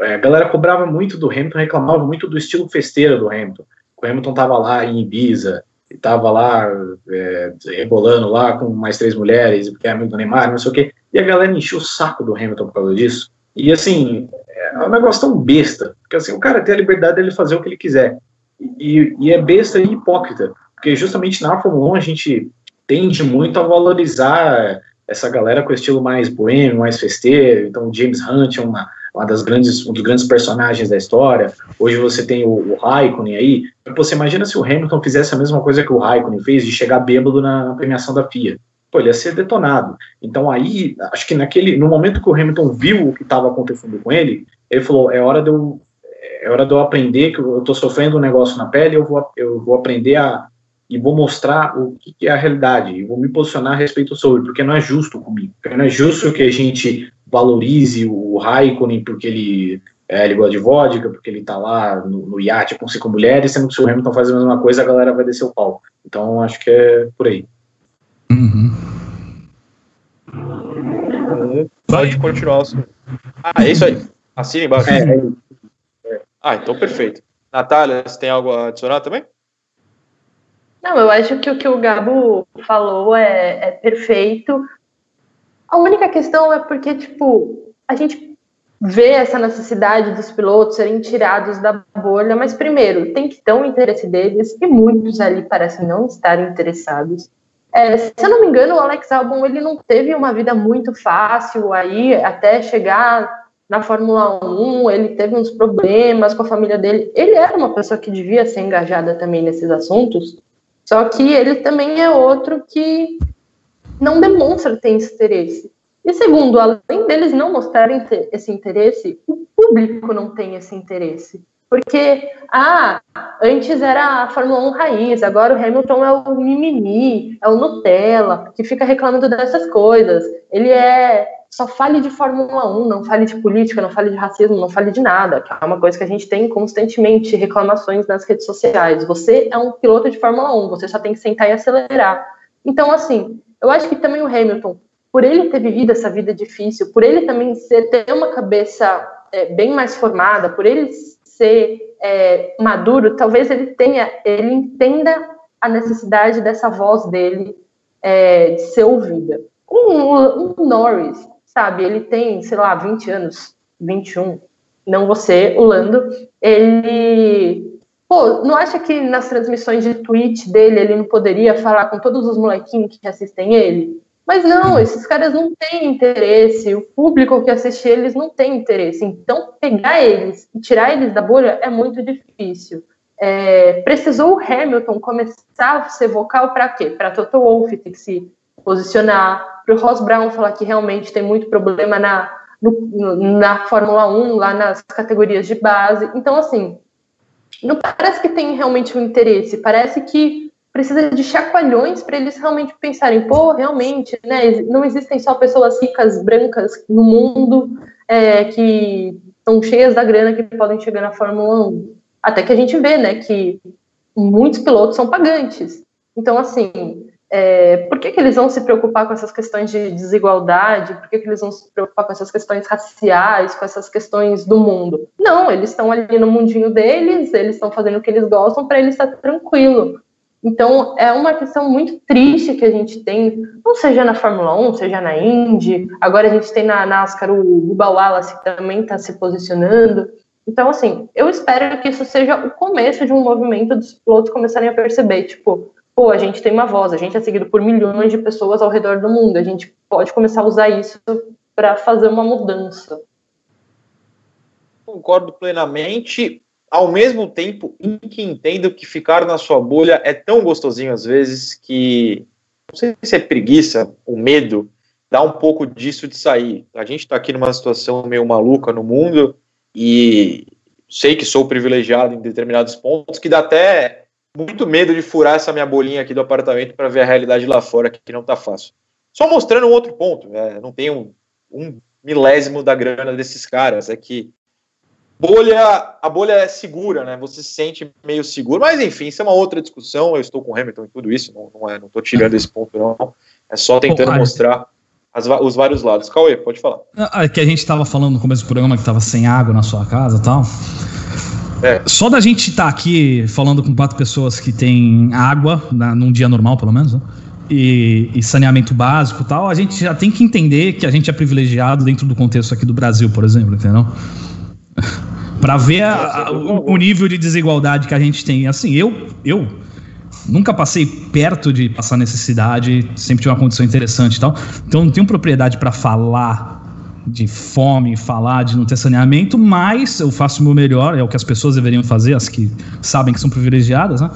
é, a galera cobrava muito do Hamilton, reclamava muito do estilo festeiro do Hamilton. O Hamilton estava lá em Ibiza, estava lá é, rebolando lá com mais três mulheres, porque é amigo do Neymar, não sei o quê, e a galera encheu o saco do Hamilton por causa disso. E assim, é um negócio tão besta, porque assim, o cara tem a liberdade dele fazer o que ele quiser. E, e é besta e hipócrita, porque justamente na Fórmula 1 a gente tende muito a valorizar essa galera com estilo mais boêmio, mais festeiro. Então, James Hunt é uma, uma das grandes, um dos grandes personagens da história. Hoje você tem o, o Raikkonen aí. Você imagina se o Hamilton fizesse a mesma coisa que o Raikkonen fez, de chegar bêbado na, na premiação da FIA. Pô, ele ia ser detonado. Então aí, acho que naquele, no momento que o Hamilton viu o que estava acontecendo com ele, ele falou, é hora de eu, é hora de eu aprender que eu estou sofrendo um negócio na pele, eu vou, eu vou aprender a, e vou mostrar o que é a realidade, e vou me posicionar a respeito sobre, porque não é justo comigo. Porque não é justo que a gente valorize o Raikkonen porque ele, é, ele gosta de vodka, porque ele tá lá no, no iate com cinco mulheres, sendo que se o Hamilton faz a mesma coisa, a galera vai descer o pau. Então, acho que é por aí. Uhum. Pode continuar. Ah, é isso aí. Assina embaixo. É, é. Ah, então perfeito. Natália, você tem algo a adicionar também? Não, eu acho que o que o Gabo falou é, é perfeito. A única questão é porque, tipo, a gente vê essa necessidade dos pilotos serem tirados da bolha, mas primeiro, tem que ter um interesse deles, e muitos ali parecem não estar interessados. É, se eu não me engano, o Alex Albon ele não teve uma vida muito fácil aí até chegar na Fórmula 1, ele teve uns problemas com a família dele. Ele era uma pessoa que devia ser engajada também nesses assuntos, só que ele também é outro que não demonstra ter esse interesse. E segundo, além deles não mostrarem esse interesse, o público não tem esse interesse. Porque, ah, antes era a Fórmula 1 raiz, agora o Hamilton é o mimimi, é o Nutella, que fica reclamando dessas coisas. Ele é. Só fale de Fórmula 1, não fale de política, não fale de racismo, não fale de nada, que é uma coisa que a gente tem constantemente reclamações nas redes sociais. Você é um piloto de Fórmula 1, você só tem que sentar e acelerar. Então, assim, eu acho que também o Hamilton, por ele ter vivido essa vida difícil, por ele também ser, ter uma cabeça é, bem mais formada, por ele ser é, maduro, talvez ele tenha, ele entenda a necessidade dessa voz dele é, de ser ouvida. Um, um, Norris, sabe, ele tem, sei lá, 20 anos, 21, não você, o Lando, ele. Pô, não acha que nas transmissões de tweet dele ele não poderia falar com todos os molequinhos que assistem ele? Mas não, esses caras não têm interesse, o público que assiste eles não tem interesse. Então, pegar eles e tirar eles da bolha é muito difícil. É, precisou o Hamilton começar a ser vocal para quê? Para Toto Wolff ter que se posicionar, para o Ross Brown falar que realmente tem muito problema na, no, na Fórmula 1, lá nas categorias de base. Então, assim, não parece que tem realmente um interesse, parece que precisa de chacoalhões para eles realmente pensarem, pô, realmente, né, não existem só pessoas ricas, brancas no mundo é, que estão cheias da grana que podem chegar na Fórmula 1. Até que a gente vê, né, que muitos pilotos são pagantes. Então, assim, é, por que, que eles vão se preocupar com essas questões de desigualdade? Por que, que eles vão se preocupar com essas questões raciais, com essas questões do mundo? Não, eles estão ali no mundinho deles, eles estão fazendo o que eles gostam para eles estar tranquilo. Então, é uma questão muito triste que a gente tem, não seja na Fórmula 1, seja na Indy, agora a gente tem na NASCAR o Uba Wallace que também está se posicionando. Então, assim, eu espero que isso seja o começo de um movimento dos pilotos começarem a perceber, tipo, pô, a gente tem uma voz, a gente é seguido por milhões de pessoas ao redor do mundo, a gente pode começar a usar isso para fazer uma mudança. Concordo plenamente ao mesmo tempo em que entendo que ficar na sua bolha é tão gostosinho às vezes que não sei se é preguiça ou medo, dá um pouco disso de sair. A gente está aqui numa situação meio maluca no mundo e sei que sou privilegiado em determinados pontos, que dá até muito medo de furar essa minha bolinha aqui do apartamento para ver a realidade lá fora, que não está fácil. Só mostrando um outro ponto, né? não tenho um milésimo da grana desses caras, é que bolha, a bolha é segura, né? Você se sente meio seguro, mas enfim, isso é uma outra discussão. Eu estou com o Hamilton e tudo isso, não, não, é, não tô tirando esse ponto, não. É só tentando mostrar as, os vários lados. Cauê, pode falar. Ah, é que a gente estava falando no começo do programa que estava sem água na sua casa e tal. É. Só da gente estar tá aqui falando com quatro pessoas que têm água, na, num dia normal, pelo menos, né? e, e, saneamento básico e tal, a gente já tem que entender que a gente é privilegiado dentro do contexto aqui do Brasil, por exemplo, entendeu? para ver a, a, o, o, nível de desigualdade que a gente tem. Assim, eu, eu nunca passei perto de passar necessidade, sempre tive uma condição interessante e tal. Então não tenho propriedade para falar de fome, falar de não ter saneamento, mas eu faço o meu melhor, é o que as pessoas deveriam fazer, as que sabem que são privilegiadas, né?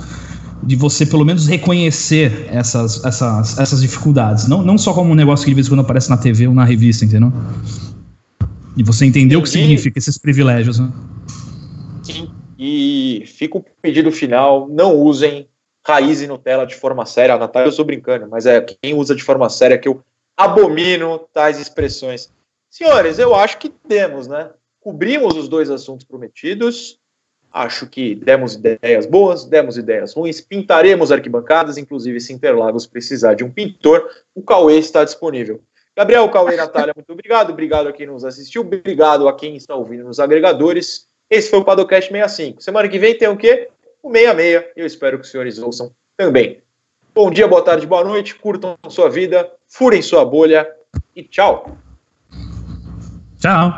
De você pelo menos reconhecer essas, essas, essas dificuldades. Não, não só como um negócio que de vez em quando aparece na TV ou na revista, entendeu? E você entendeu o que significa esses privilégios, né? Sim. E fica o pedido final: não usem raiz e Nutella de forma séria. A Natália, eu estou brincando, mas é quem usa de forma séria que eu abomino tais expressões. Senhores, eu acho que temos, né? Cobrimos os dois assuntos prometidos. Acho que demos ideias boas, demos ideias ruins, pintaremos arquibancadas, inclusive se Interlagos precisar de um pintor, o Cauê está disponível. Gabriel, Cauê e Natália, muito obrigado. Obrigado a quem nos assistiu. Obrigado a quem está ouvindo nos agregadores. Esse foi o Padocast 65. Semana que vem tem o quê? O 66. Eu espero que os senhores ouçam também. Bom dia, boa tarde, boa noite. Curtam sua vida, furem sua bolha e tchau. Tchau.